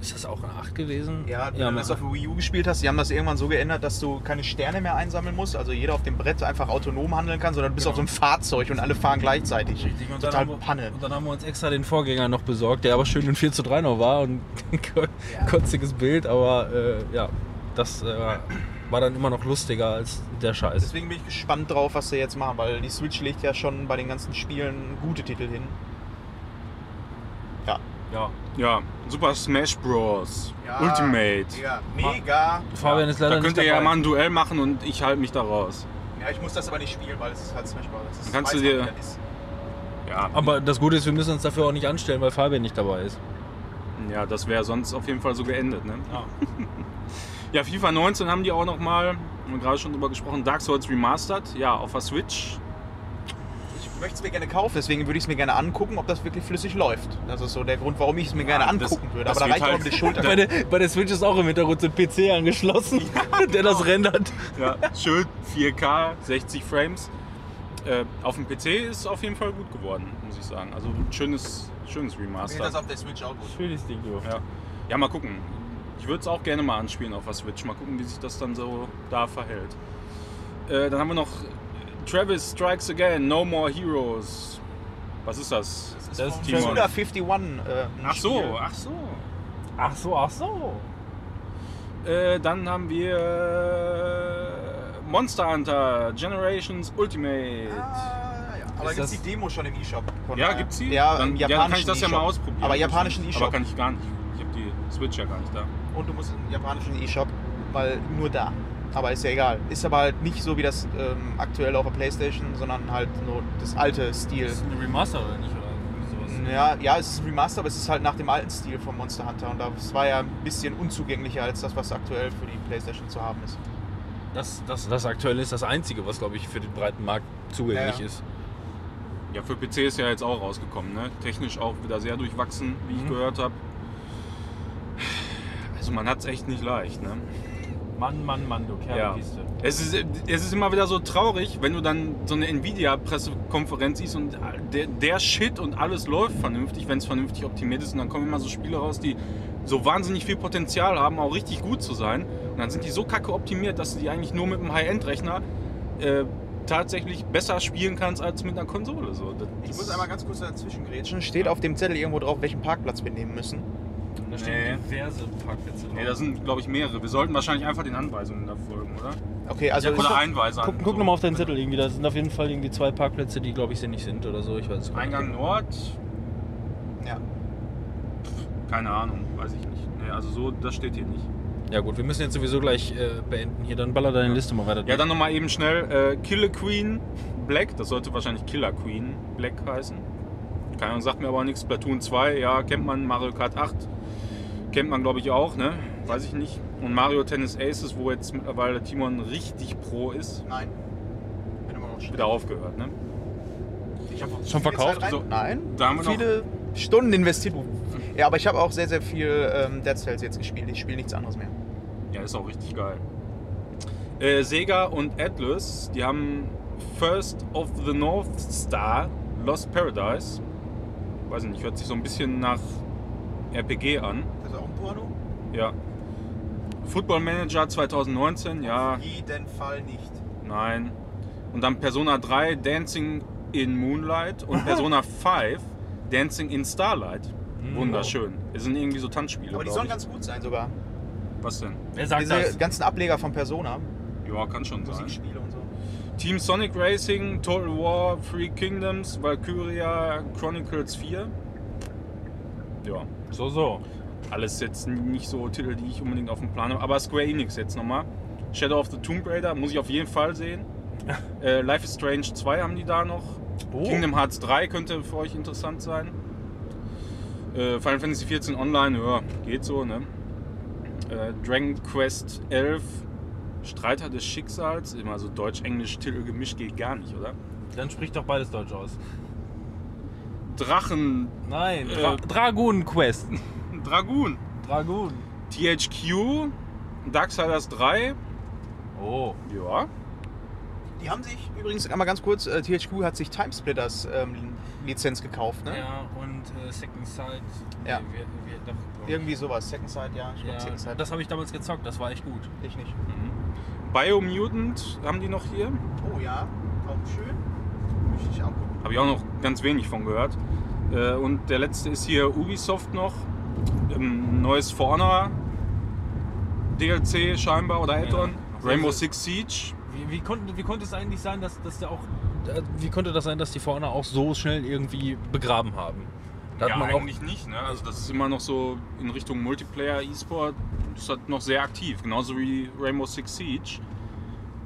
Ist das auch eine 8 gewesen? Ja, wenn ja du das auf Wii U gespielt hast, die haben das irgendwann so geändert, dass du keine Sterne mehr einsammeln musst, also jeder auf dem Brett einfach autonom handeln kann, sondern du bist Genau. auf so einem Fahrzeug und alle fahren gleichzeitig. Richtig, und dann, Total haben wir, Panne. und dann haben wir uns extra den Vorgänger noch besorgt, der aber schön in 4 zu 3 noch war und ein kotziges Bild, aber äh, ja, das äh, war dann immer noch lustiger als der Scheiß. Deswegen bin ich gespannt drauf, was sie jetzt machen, weil die Switch legt ja schon bei den ganzen Spielen gute Titel hin. Ja. Ja. Ja, Super Smash Bros. Ultimate. Ja, mega. Fabian ist leider Da könnt ihr ja mal ein Duell machen und ich halte mich da raus. Ja, ich muss das aber nicht spielen, weil es ist halt Smash Bros. Das ist, Kannst du dir-. Ja, Aber das Gute ist, wir müssen uns dafür auch nicht anstellen, weil Fabian nicht dabei ist. ja das wäre sonst auf jeden Fall so geendet. Ne? Ja. Ja, FIFA 19 haben die auch nochmal, haben wir gerade schon drüber gesprochen, Dark Souls Remastered, ja, auf der Switch. Ich möchte es mir gerne kaufen, deswegen würde ich es mir gerne angucken, ob das wirklich flüssig läuft. Das ist so der Grund, warum ich es mir gerne das- angucken würde. das Aber da reicht auch halt- um die Schulter. Bei der, bei der Switch ist auch im Hintergrund so ein PC angeschlossen, der das rendert. Ja, schön 4K, 60 Frames. Äh, auf dem PC ist auf jeden Fall gut geworden, muss ich sagen. Also ein schönes, schönes Remaster. das auf der Switch auch gut. Schönes Ding, du. Ja. ja, mal gucken. Ich würde es auch gerne mal anspielen auf der Switch. Mal gucken, wie sich das dann so da verhält. Äh, dann haben wir noch Travis Strikes Again, No More Heroes. Was ist das? Das ist Das ist Timon. Suda 51. Äh, ein Ach so, Spiel. ach so. Ach so, ach so. Äh, dann haben wir äh, Monster Hunter Generations Ultimate. Ah, ja. Aber Ist gibt es die Demo schon im E-Shop? Von, Ja, äh, gibt's die? Ja, dann, im ja, dann kann ich das ja mal ausprobieren. Aber japanischen Aber E-Shop. kann ich gar nicht. Ich habe die Switch ja gar nicht da. Und du musst im japanischen E-Shop, weil nur da. Aber ist ja egal. Ist aber halt nicht so wie das ähm, aktuell auf der Playstation, sondern halt nur das alte Stil. Das ist ein Remaster oder nicht? Oder sowas? Ja, ja, es ist ein Remaster, aber es ist halt nach dem alten Stil von Monster Hunter. Und das war ja ein bisschen unzugänglicher als das, was aktuell für die Playstation zu haben ist. Das, das, das aktuell ist das Einzige, was, glaube ich, für den breiten Markt zugänglich Ja, ja. ist. Ja, für PC ist ja jetzt auch rausgekommen, ne? Technisch auch wieder sehr durchwachsen, wie ich Mhm. gehört habe. Also man hat es echt nicht leicht, ne? Mann, Mann, Mann, du Ja. Kerlkiste. Es ist, es ist immer wieder so traurig, wenn du dann so eine Nvidia-Pressekonferenz siehst und der, der Shit und alles läuft vernünftig, wenn es vernünftig optimiert ist. Und dann kommen immer so Spiele raus, die so wahnsinnig viel Potenzial haben, auch richtig gut zu sein. Und dann sind die so kacke optimiert, dass du die eigentlich nur mit einem High-End-Rechner äh, tatsächlich besser spielen kannst als mit einer Konsole. So, Ich muss einmal ganz kurz dazwischen grätschen. Steht auf dem Zettel irgendwo drauf, welchen Parkplatz wir nehmen müssen? Da Nee. stehen diverse Parkplätze drauf. Nee, da sind, glaube ich, mehrere. Wir sollten wahrscheinlich einfach den Anweisungen da folgen, oder? Okay, also Ja, oder Einweisern. Guck, guck nochmal auf deinen Zettel irgendwie. Da sind auf jeden Fall irgendwie zwei Parkplätze, die, glaube ich, sinnig sind oder so. Ich weiß es gar nicht. Eingang Nord, Ja. keine Ahnung, weiß ich nicht. Nee, also so, das steht hier nicht. Ja gut, wir müssen jetzt sowieso gleich äh, beenden. Hier, dann baller deine Liste mal weiter. Ja, durch. dann nochmal eben schnell äh, Killer Queen Black. Das sollte wahrscheinlich Killer Queen Black heißen. Keine Ahnung, sagt mir aber nichts. Platoon 2, ja, kennt man. Mario Kart 8 kennt man, glaube ich, auch, ne? Weiß ich nicht. Und Mario Tennis Aces, wo jetzt mittlerweile Timon richtig pro ist, Nein. Bin immer noch schlecht. wieder aufgehört, ne? Ich habe Schon verkauft? So, Nein. da haben wir noch- viele Stunden investiert. Ja, aber ich habe auch sehr, sehr viel ähm, Dead Cells jetzt gespielt. Ich spiele nichts anderes mehr. Ja, ist auch richtig geil. Äh, Sega und Atlas, die haben First of the North Star Lost Paradise. Weiß ich nicht, hört sich so ein bisschen nach RPG an. Das ist auch ein Porno? Ja. Football Manager 2019, ja, jeden Fall nicht. nein. Und dann Persona 3 Dancing in Moonlight und Persona 5 Dancing in Starlight. Mhm. Wunderschön. Es sind irgendwie so Tanzspiele. Aber die sollen ich. ganz gut sein sogar. Was denn? Wer sagt Diese das? ganzen Ableger von Persona. Ja, kann schon sein. Musikspiele und so. Team Sonic Racing, Total War, Three Kingdoms, Valkyria, Chronicles 4. Ja, So, so. alles jetzt nicht so Titel, die ich unbedingt auf dem Plan habe. Aber Square Enix jetzt nochmal. Shadow of the Tomb Raider muss ich auf jeden Fall sehen. äh, Life is Strange 2 haben die da noch. Oh. Kingdom Hearts 3 könnte für euch interessant sein. Äh, Final Fantasy 14 Online, ja, geht so, ne? Äh, Dragon Quest 11, Streiter des Schicksals, immer so Deutsch-Englisch-Titel gemischt geht gar nicht, oder? Dann spricht doch beides Deutsch aus. Drachen, Nein, Äh, Dra Dragoon Quest. Dragoon, Dragoon. THQ, Darksiders 3, Oh. ja. Die haben sich übrigens einmal ganz kurz, äh, THQ hat sich Timesplitters ähm, Lizenz gekauft, ne? Ja, und äh, Second Sight. Ja. Nee, wir, wir, doch. Irgendwie sowas. Second Sight, ja. Ich glaub, Second Ja, Sight. das habe ich damals gezockt, das war echt gut. ich nicht. Biomutant haben die noch hier. Oh ja, auch schön. Möchte ich auch gucken. Habe ich auch noch ganz wenig von gehört. Äh, Und der letzte ist hier Ubisoft noch. Ähm, Neues For Honor DLC scheinbar oder Add-on. Ja. Rainbow Also- Six Siege. Wie, wie, konnte, wie konnte es eigentlich sein, dass, dass der auch. äh, Wie konnte das sein, dass die vorne auch so schnell irgendwie begraben haben? Da ja, hat man auch. eigentlich nicht. Ne? Also das ist immer noch so in Richtung Multiplayer, E-Sport. Das ist halt noch sehr aktiv. Genauso wie Rainbow Six Siege.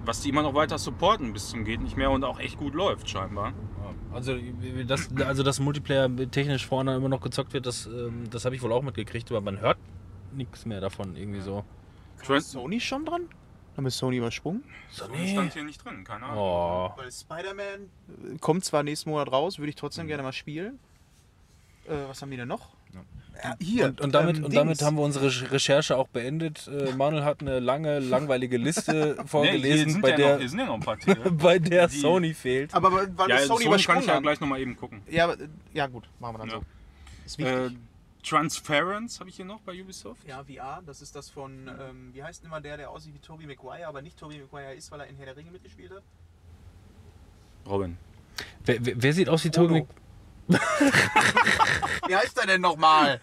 Was die immer noch weiter supporten bis zum geht nicht mehr und auch echt gut läuft scheinbar. Also, das, also dass Multiplayer technisch vorne immer noch gezockt wird, das, ähm, das habe ich wohl auch mitgekriegt, aber man hört nichts mehr davon irgendwie so. Ist Sony schon dran? Haben wir Sony übersprungen? So, stand hier nicht drin, keine Ahnung. Oh. Weil Spider-Man äh, kommt zwar nächsten Monat raus, würde ich trotzdem gerne mal spielen. Äh, was haben die denn noch? Ja, hier. Und, und, damit, ähm, und damit haben wir unsere Recherche auch beendet. Äh, Manuel hat eine lange, langweilige Liste vorgelesen, bei, ja der, noch, hier sind ja noch ein paar Titel. bei der Die- Sony fehlt. Aber weil ja, Sony, Sony kann ich ja gleich nochmal eben gucken. Ja, aber, ja, gut, machen wir dann Ja. so. Ist Äh. Transference habe ich hier noch bei Ubisoft. ja, VR, das ist das von, ähm, wie heißt denn immer der, der aussieht wie Tobey Maguire, aber nicht Tobey Maguire ist, weil er in Herr der Ringe mitgespielt hat? Robin. Wer, wer, wer sieht aus wie Frodo. Toby Wie heißt er denn nochmal?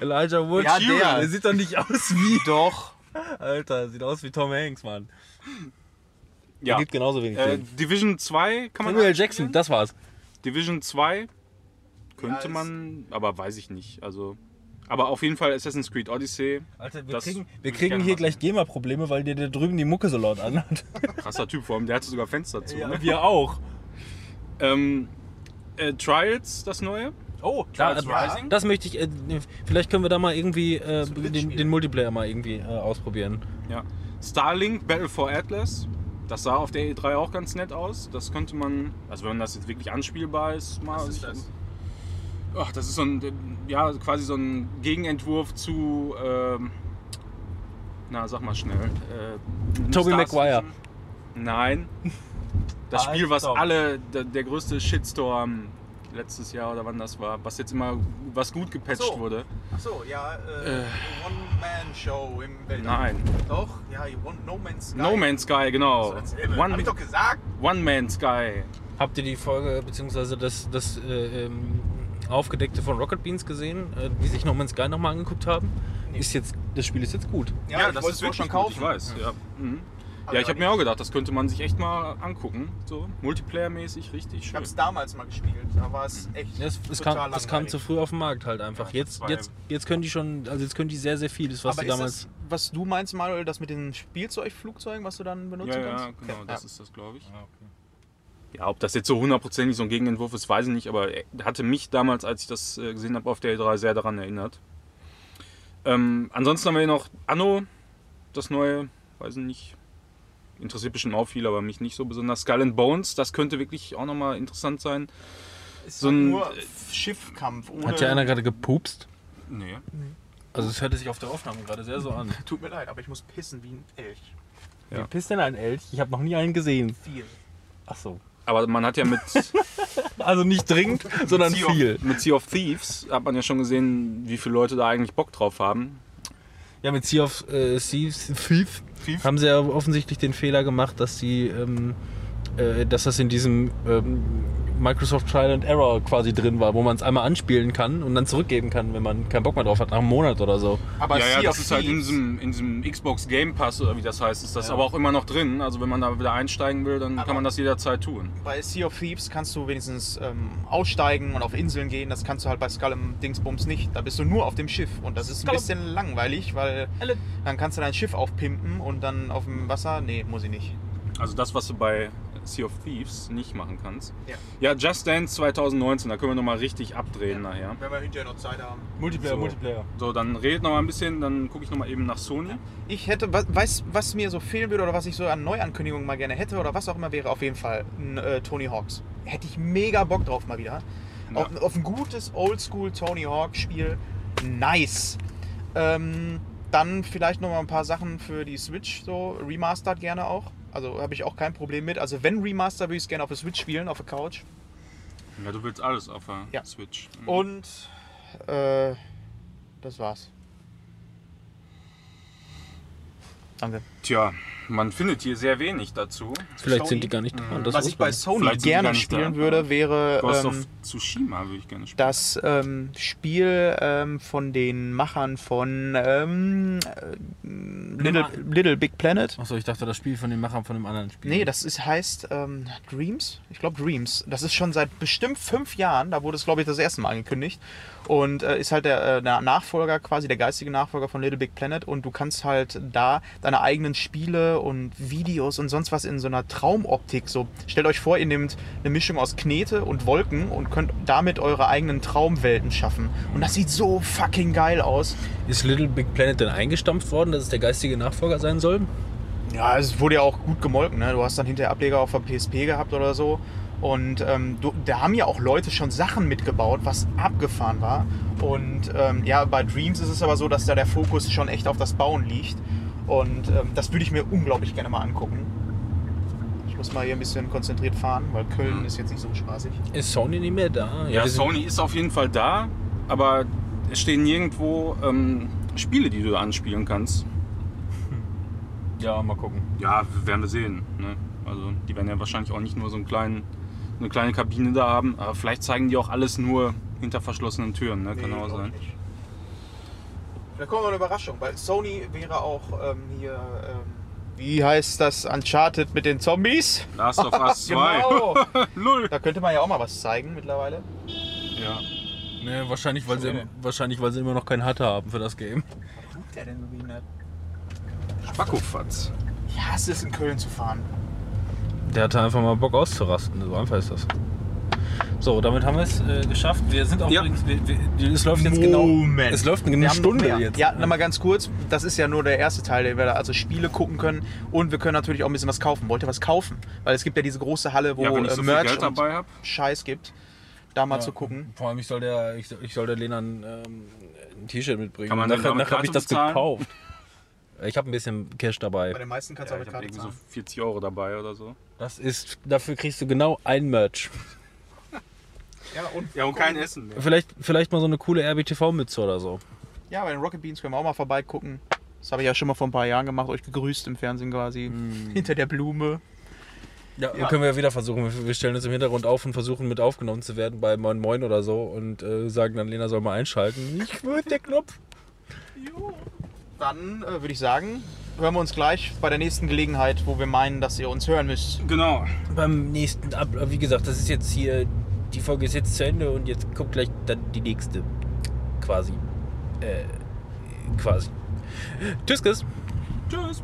Elijah Wood? Ja, der. der sieht doch nicht aus wie. Doch. Alter, sieht aus wie Tom Hanks, Mann. Der Ja. gibt genauso wenig Äh, Sinn. Division 2 kann man Samuel. Jackson, das war's. Division 2 könnte Ja, man, aber weiß ich nicht. Also Aber auf jeden Fall Assassin's Creed Odyssey. Alter, wir kriegen, wir kriegen hier machen. gleich GEMA-Probleme, weil dir da drüben die Mucke so laut anhört. Krasser Typ, vor allem, der hatte sogar Fenster zu. Ne? wir auch. Ähm, äh, Trials, das neue. Oh, Trials da, Rising? das möchte ich. Äh, vielleicht können wir da mal irgendwie äh, den, den Multiplayer mal irgendwie äh, ausprobieren. Ja. Starlink Battle for Atlas. Das sah auf der E3 auch ganz nett aus. Das könnte man, also wenn das jetzt wirklich anspielbar ist, mal. Was ist das? Ach, das ist so ein, ja, quasi so ein Gegenentwurf zu, ähm, na, sag mal schnell. Äh, Star Maguire. Nein. Das Spiel, was stopp. alle, der, der größte Shitstorm letztes Jahr oder wann das war, was jetzt immer, was gut gepatcht So. wurde. Achso, ja, äh, One-Man-Show im Weltall. Nein. Doch, ja, One, No Man's Sky. No Man's Sky, genau. So, dasselbe. One, Hab ich doch gesagt. One Man Sky. Habt ihr die Folge bzw. das, das äh, ähm, Aufgedeckte von Rocket Beans gesehen, äh, die sich No Man's Sky nochmal angeguckt haben? Nee. Ist jetzt, das Spiel ist jetzt gut. Ja, ich wollte es wohl schon gut, kaufen. Ich weiß, ja. Mhm. Ja, ich habe mir auch gedacht, das könnte man sich echt mal angucken. So, Multiplayer-mäßig richtig Ich schön. habe es damals mal gespielt, da war es echt Das, es total kam, das kam zu früh auf den Markt halt einfach. Ja, Jetzt, jetzt, jetzt können die schon, also jetzt können die sehr, sehr vieles, was Aber ist damals. das, was du meinst, Manuel, das mit den Spielzeugflugzeugen, was du dann benutzen Ja, ja, kannst? genau, Okay, das ja. ist das, glaube ich. Ah, okay. Ja, ob das jetzt so hundertprozentig so ein Gegenentwurf ist, weiß ich nicht, aber er hatte mich damals, als ich das äh, gesehen habe auf der E3, sehr daran erinnert. Ähm, ansonsten haben wir hier noch Anno, das neue, weiß ich nicht, interessiert bestimmt auch viel, aber mich nicht so besonders. Skull and Bones, das könnte wirklich auch nochmal interessant sein. Ist So ein- nur Schiffkampf. Ohne Hat ja einer gerade gepupst? Nee. Also es hörte sich auf der Aufnahme gerade sehr so an. Tut mir leid, aber ich muss pissen wie ein Elch. Ja. Wie pisst denn ein Elch? Ich habe noch nie einen gesehen. Viel. Ach so. Aber man hat ja mit, Also nicht dringend, sondern of- viel. mit Sea of Thieves, hat man ja schon gesehen, wie viele Leute da eigentlich Bock drauf haben. Ja, mit Sea of äh, Thieves, Thief haben sie ja offensichtlich den Fehler gemacht, dass sie, ähm, äh, dass das in diesem ähm, Microsoft Trial and Error quasi drin war, wo man es einmal anspielen kann und dann zurückgeben kann, wenn man keinen Bock mehr drauf hat, nach einem Monat oder so. Aber ja, ja, Sea das ist halt in diesem, in diesem Xbox Game Pass oder wie das heißt, ist das Ja. aber auch immer noch drin. Also wenn man da wieder einsteigen will, dann Aber- kann man das jederzeit tun. Bei Sea of Thieves kannst du wenigstens ähm, aussteigen und auf Inseln gehen. Das kannst du halt bei Skull and Dingsbums nicht. Da bist du nur auf dem Schiff. Und das ist ein Skull- bisschen langweilig, weil dann kannst du dein Schiff aufpimpen und dann auf dem Wasser. Nee, muss ich nicht. Also das, was du bei Sea of Thieves nicht machen kannst. Ja. Ja, Just Dance 2019, da können wir nochmal richtig abdrehen nachher. Wenn wir hinterher noch Zeit haben. Multiplayer, So. Multiplayer. So, dann redet noch mal ein bisschen, dann gucke ich noch mal eben nach Sony. Ich hätte, was, weiß, was mir so fehlen würde oder was ich so an Neuankündigungen mal gerne hätte oder was auch immer wäre, auf jeden Fall ein äh, Tony Hawks. Hätte ich mega Bock drauf mal wieder. Ja. Auf, auf ein gutes Oldschool Tony Hawk Spiel. Nice. Ähm, dann vielleicht noch mal ein paar Sachen für die Switch, so remastered gerne auch. Also habe ich auch kein Problem mit. Also wenn Remaster würde ich es gerne auf der Switch spielen, auf der Couch. Ja, du willst alles auf der Ja. Switch. Mhm. Und äh, das war's. Danke. Tja, man findet hier sehr wenig dazu. Vielleicht Sony. sind die gar nicht da. Das Was ich bei. Sony Vielleicht gerne spielen da. würde, wäre Ghost ähm, of Tsushima würde ich gerne spielen. das ähm, Spiel ähm, von den Machern von ähm, äh, Little, Little Big Planet. Achso, ich dachte, das Spiel von den Machern von dem anderen Spiel. Nee, das ist, heißt ähm, Dreams. Ich glaube Dreams. Das ist schon seit bestimmt fünf Jahren. Da wurde es, glaube ich, das erste Mal angekündigt. Und äh, ist halt der, äh, der Nachfolger, quasi der geistige Nachfolger von Little Big Planet. Und du kannst halt da deine eigenen Spiele und Videos und sonst was in so einer Traumoptik. So, stellt euch vor, ihr nehmt eine Mischung aus Knete und Wolken und könnt damit eure eigenen Traumwelten schaffen. Und das sieht so fucking geil aus. Ist Little Big Planet denn eingestampft worden, dass es der geistige Nachfolger sein soll? Ja, es wurde ja auch gut gemolken. Ne? Du hast dann hinterher Ableger auf der PSP gehabt oder so. Und ähm, da haben ja auch Leute schon Sachen mitgebaut, was abgefahren war. Und ähm, ja, bei Dreams ist es aber so, dass da der Fokus schon echt auf das Bauen liegt. Und ähm, das würde ich mir unglaublich gerne mal angucken. Ich muss mal hier ein bisschen konzentriert fahren, weil Köln ist jetzt nicht so spaßig. Ist Sony nicht mehr da? ja, sind- Sony ist auf jeden Fall da, aber es stehen nirgendwo ähm, Spiele, die du da anspielen kannst. Ja, mal gucken. Ja, werden wir sehen. Ne? Also die werden ja wahrscheinlich auch nicht nur so einen kleinen, eine kleine Kabine da haben, aber vielleicht zeigen die auch alles nur hinter verschlossenen Türen. Ne? Kann Nee, auch sein. ich nicht. Da kommt noch eine Überraschung, weil Sony wäre auch ähm, hier. Ähm, wie heißt das Uncharted mit den Zombies? Last of Us 2. Genau. Da könnte man ja auch mal was zeigen mittlerweile. Ja. Nee, wahrscheinlich weil, sie, wahrscheinlich, weil sie immer noch keinen Hatte haben für das Game. Der denn so behindert? Spackofatz. Ich hasse es, in Köln zu fahren. Der hatte einfach mal Bock auszurasten. So einfach ist das. So, damit haben wir es äh, geschafft. Wir sind auch Ja. übrigens. Wir, wir, es läuft jetzt genau. Moment. Es läuft Wir eine noch Stunde mehr. jetzt. Ja, nochmal ganz kurz. Das ist ja nur der erste Teil, den wir da also Spiele gucken können. Und wir können natürlich auch ein bisschen was kaufen. Wollt ihr was kaufen? Weil es gibt ja diese große Halle, wo Ja, äh, so Merch und dabei habe. Scheiß gibt. Da mal Ja. zu gucken. Vor allem, ich soll der, ich, soll- ich soll der Lena ein, ähm, ein T-Shirt mitbringen. Kann man nachher nachher habe ich das bezahlen? gekauft. Ich habe ein bisschen Cash dabei. Bei den meisten kannst Ja, du ich auch mit irgendwie Karte so zahlen. 40 Euro dabei oder so. Das ist, dafür kriegst du genau ein Merch. Ja, und, Ja, und kein Essen mehr. Vielleicht, vielleicht mal so eine coole RBTV-Mütze oder so. ja, bei den Rocket Beans können wir auch mal vorbeigucken. Das habe ich ja schon mal vor ein paar Jahren gemacht, euch gegrüßt im Fernsehen quasi. Hinter der Blume. Ja, Ja. können wir ja wieder versuchen. Wir- stellen das im Hintergrund auf und versuchen mit aufgenommen zu werden bei Moin Moin oder so und äh, sagen dann, Lena soll mal einschalten. Ich würde der Knopf. Dann äh, würde ich sagen, hören wir uns gleich bei der nächsten Gelegenheit, wo wir meinen, dass ihr uns hören müsst. Genau. Beim nächsten Ab wie gesagt, das ist jetzt hier, die Folge ist jetzt zu Ende und jetzt kommt gleich dann die nächste. Quasi. Äh, quasi. Tschüss, Chris. Tschüss.